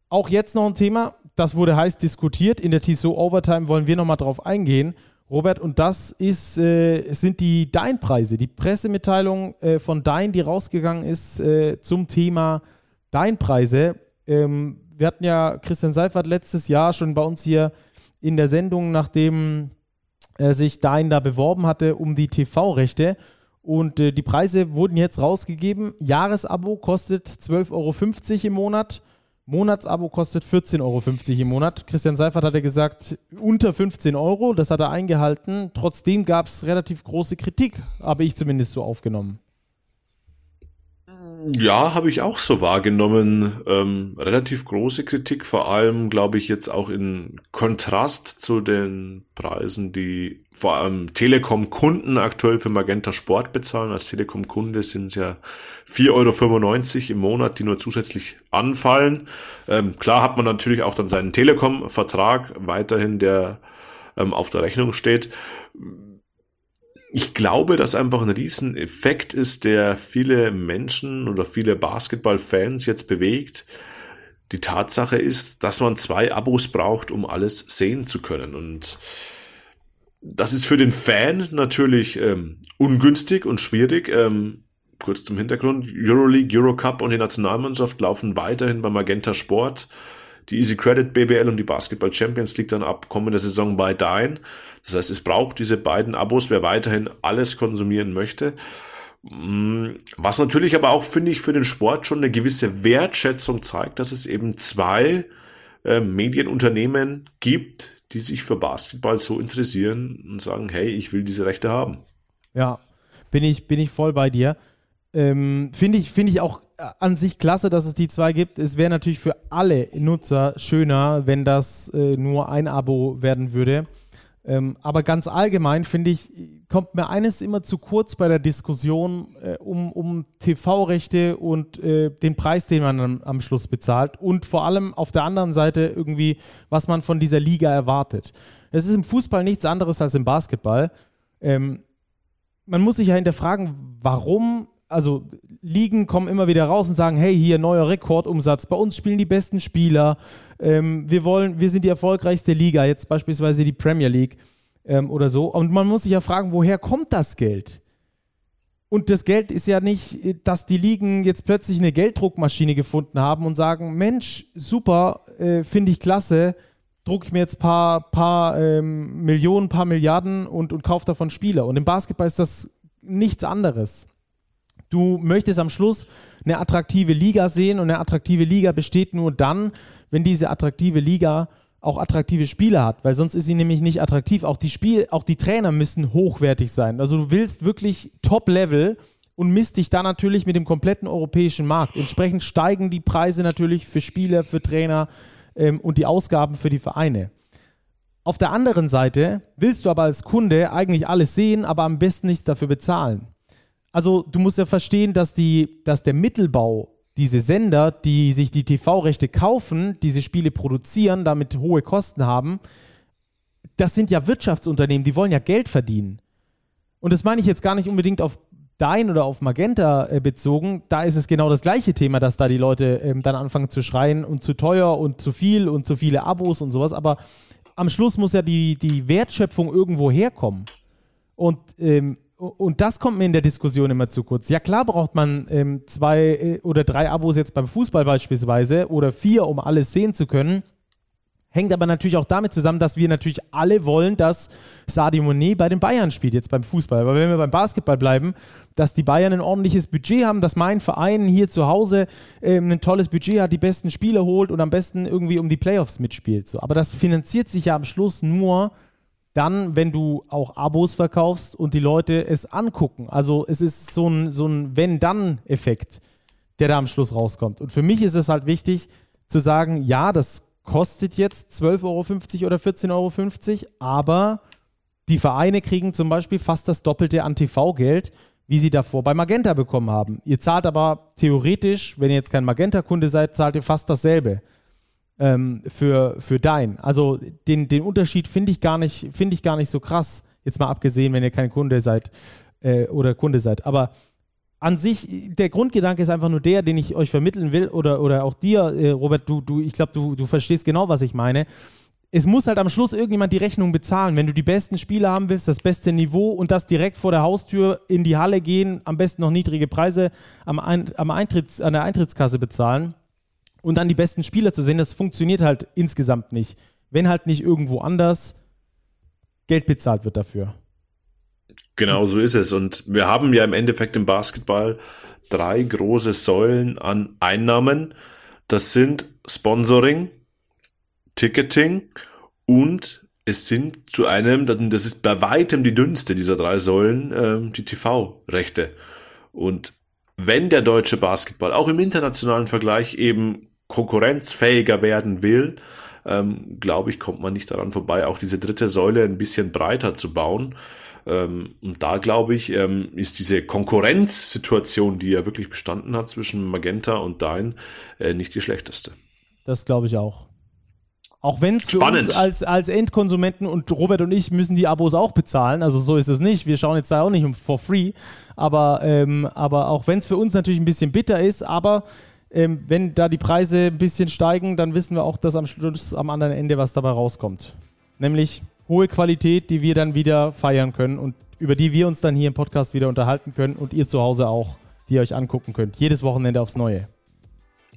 Auch jetzt noch ein Thema, das wurde heiß diskutiert. In der TSO Overtime wollen wir nochmal drauf eingehen. Robert, und das ist, äh, sind die Dein-Preise, die Pressemitteilung äh, von Dein, die rausgegangen ist äh, zum Thema Dein-Preise. Ähm, wir hatten ja Christian Seifert letztes Jahr schon bei uns hier in der Sendung, nachdem sich Dein da beworben hatte um die TV-Rechte. Und äh, die Preise wurden jetzt rausgegeben. Jahresabo kostet 12,50 Euro im Monat. Monatsabo kostet 14,50 Euro im Monat. Christian Seifert hatte gesagt, unter 15 Euro. Das hat er eingehalten. Trotzdem gab es relativ große Kritik, habe ich zumindest so aufgenommen. Ja, habe ich auch so wahrgenommen. Ähm, relativ große Kritik, vor allem, glaube ich, jetzt auch in Kontrast zu den Preisen, die vor allem Telekom-Kunden aktuell für Magenta Sport bezahlen. Als Telekom-Kunde sind es ja 4,95 Euro im Monat, die nur zusätzlich anfallen. Ähm, klar hat man natürlich auch dann seinen Telekom-Vertrag weiterhin, der ähm, auf der Rechnung steht ich glaube, dass einfach ein Rieseneffekt ist, der viele Menschen oder viele Basketballfans jetzt bewegt. Die Tatsache ist, dass man zwei Abos braucht, um alles sehen zu können. Und das ist für den Fan natürlich ähm, ungünstig und schwierig. Ähm, kurz zum Hintergrund. Euroleague, Eurocup und die Nationalmannschaft laufen weiterhin bei Magenta Sport. Die Easy Credit BBL und die Basketball Champions League dann ab kommender Saison bei Dine. Das heißt, es braucht diese beiden Abos, wer weiterhin alles konsumieren möchte. Mm, was natürlich aber auch, finde ich, für den Sport schon eine gewisse Wertschätzung zeigt, dass es eben zwei äh, Medienunternehmen gibt, die sich für Basketball so interessieren und sagen, hey, ich will diese Rechte haben. Ja, bin ich, bin ich voll bei dir. Ähm, Finde ich, find ich auch an sich klasse, dass es die zwei gibt. Es wäre natürlich für alle Nutzer schöner, wenn das äh, nur ein Abo werden würde. Ähm, aber ganz allgemein finde ich, kommt mir eines immer zu kurz bei der Diskussion äh, um, um TV-Rechte und äh, den Preis, den man am, am, Schluss bezahlt und vor allem auf der anderen Seite irgendwie, was man von dieser Liga erwartet. Es ist im Fußball nichts anderes als im Basketball. Ähm, man muss sich ja hinterfragen, warum also Ligen kommen immer wieder raus und sagen, hey, hier neuer Rekordumsatz, bei uns spielen die besten Spieler, ähm, wir wollen, wir sind die erfolgreichste Liga, jetzt beispielsweise die Premier League. ähm, oder so. Und man muss sich ja fragen, woher kommt das Geld? Und das Geld ist ja nicht, dass die Ligen jetzt plötzlich eine Gelddruckmaschine gefunden haben und sagen, Mensch, super, äh, finde ich klasse, drucke ich mir jetzt ein paar, paar ähm, Millionen, paar Milliarden und, und kaufe davon Spieler. Und im Basketball ist das nichts anderes. Du möchtest am Schluss eine attraktive Liga sehen und eine attraktive Liga besteht nur dann, wenn diese attraktive Liga auch attraktive Spieler hat, weil sonst ist sie nämlich nicht attraktiv. Auch die Spiel, auch die Trainer müssen hochwertig sein. Also du willst wirklich Top-Level und misst dich da natürlich mit dem kompletten europäischen Markt. Entsprechend steigen die Preise natürlich für Spieler, für Trainer ähm, und die Ausgaben für die Vereine. Auf der anderen Seite willst du aber als Kunde eigentlich alles sehen, aber am besten nichts dafür bezahlen. Also du musst ja verstehen, dass, die, dass der Mittelbau diese Sender, die sich die TV-Rechte kaufen, diese Spiele produzieren, damit hohe Kosten haben, das sind ja Wirtschaftsunternehmen, die wollen ja Geld verdienen. Und das meine ich jetzt gar nicht unbedingt auf Dein oder auf Magenta äh, bezogen. Da ist es genau das gleiche Thema, dass da die Leute ähm, dann anfangen zu schreien und zu teuer und zu viel und zu viele Abos und sowas. Aber am Schluss muss ja die, die Wertschöpfung irgendwo herkommen. Und ähm, und das kommt mir in der Diskussion immer zu kurz. Ja, klar braucht man ähm, zwei äh, oder drei Abos jetzt beim Fußball beispielsweise oder vier, um alles sehen zu können. Hängt aber natürlich auch damit zusammen, dass wir natürlich alle wollen, dass Sadio Monet bei den Bayern spielt, jetzt beim Fußball. Aber wenn wir beim Basketball bleiben, dass die Bayern ein ordentliches Budget haben, dass mein Verein hier zu Hause ähm, ein tolles Budget hat, die besten Spieler holt und am besten irgendwie um die Playoffs mitspielt. So. Aber das finanziert sich ja am Schluss nur dann, wenn du auch Abos verkaufst und die Leute es angucken. Also es ist so ein, so ein Wenn-Dann-Effekt, der da am Schluss rauskommt. Und für mich ist es halt wichtig zu sagen, ja, das kostet jetzt 12,50 Euro oder 14,50 Euro, aber die Vereine kriegen zum Beispiel fast das Doppelte an TV-Geld, wie sie davor bei Magenta bekommen haben. Ihr zahlt aber theoretisch, wenn ihr jetzt kein Magenta-Kunde seid, zahlt ihr fast dasselbe ähm, für, für dein. Also den, den Unterschied finde ich, gar nicht, find ich gar nicht so krass. Jetzt mal abgesehen, wenn ihr kein Kunde seid äh, oder Kunde seid. Aber an sich, der Grundgedanke ist einfach nur der, den ich euch vermitteln will, oder, oder auch dir, äh, Robert, du, du, ich glaube, du, du verstehst genau, was ich meine. Es muss halt am Schluss irgendjemand die Rechnung bezahlen. Wenn du die besten Spieler haben willst, das beste Niveau und das direkt vor der Haustür in die Halle gehen, am besten noch niedrige Preise am, Ein am Eintritts, an der Eintrittskasse bezahlen, und dann die besten Spieler zu sehen, das funktioniert halt insgesamt nicht. Wenn halt nicht irgendwo anders Geld bezahlt wird dafür. Genau so ist es. Und wir haben ja im Endeffekt im Basketball drei große Säulen an Einnahmen. Das sind Sponsoring, Ticketing und es sind zu einem, das ist bei weitem die dünnste dieser drei Säulen, äh, die TV-Rechte. Und wenn der deutsche Basketball auch im internationalen Vergleich eben konkurrenzfähiger werden will, ähm, glaube ich, kommt man nicht daran vorbei, auch diese dritte Säule ein bisschen breiter zu bauen. Ähm, und da glaube ich, ähm, ist diese Konkurrenzsituation, die ja wirklich bestanden hat zwischen Magenta und Dein, äh, nicht die schlechteste. Das glaube ich auch. Auch wenn es für Spannend. uns als, als Endkonsumenten und Robert und ich müssen die Abos auch bezahlen, also so ist es nicht. Wir schauen jetzt da auch nicht um for free, aber, ähm, aber auch wenn es für uns natürlich ein bisschen bitter ist, aber ähm, wenn da die Preise ein bisschen steigen, dann wissen wir auch, dass am Schluss am anderen Ende was dabei rauskommt. Nämlich hohe Qualität, die wir dann wieder feiern können und über die wir uns dann hier im Podcast wieder unterhalten können und ihr zu Hause auch, die ihr euch angucken könnt. Jedes Wochenende aufs Neue.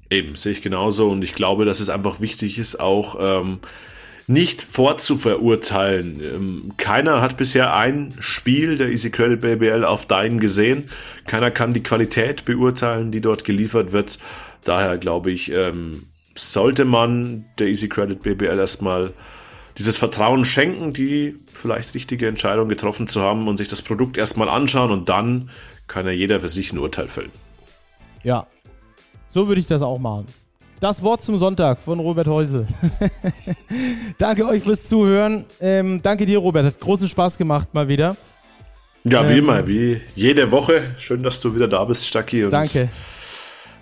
Eben, sehe ich genauso und ich glaube, dass es einfach wichtig ist, auch ähm, nicht vorzuverurteilen. Ähm, keiner hat bisher ein Spiel der Easy Credit BBL auf Dein gesehen. Keiner kann die Qualität beurteilen, die dort geliefert wird. Daher glaube ich, ähm, sollte man der Easy Credit BBL erstmal dieses Vertrauen schenken, die vielleicht richtige Entscheidung getroffen zu haben und sich das Produkt erstmal anschauen und dann kann ja jeder für sich ein Urteil fällen. Ja, so würde ich das auch machen. Das Wort zum Sonntag von Robert Häusel. danke euch fürs Zuhören. Ähm, danke dir, Robert. Hat großen Spaß gemacht mal wieder. Ja, wie ähm, immer, wie jede Woche. Schön, dass du wieder da bist, Stacki. danke.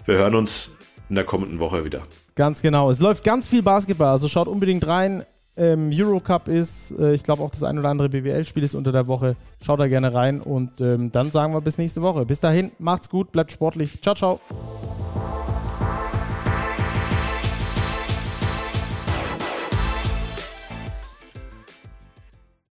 Wir hören uns in der kommenden Woche wieder. Ganz genau. Es läuft ganz viel Basketball, also schaut unbedingt rein. Ähm, Eurocup ist, äh, ich glaube auch das ein oder andere BWL-Spiel ist unter der Woche. Schaut da gerne rein und ähm, dann sagen wir bis nächste Woche. Bis dahin, macht's gut, bleibt sportlich. Ciao, ciao.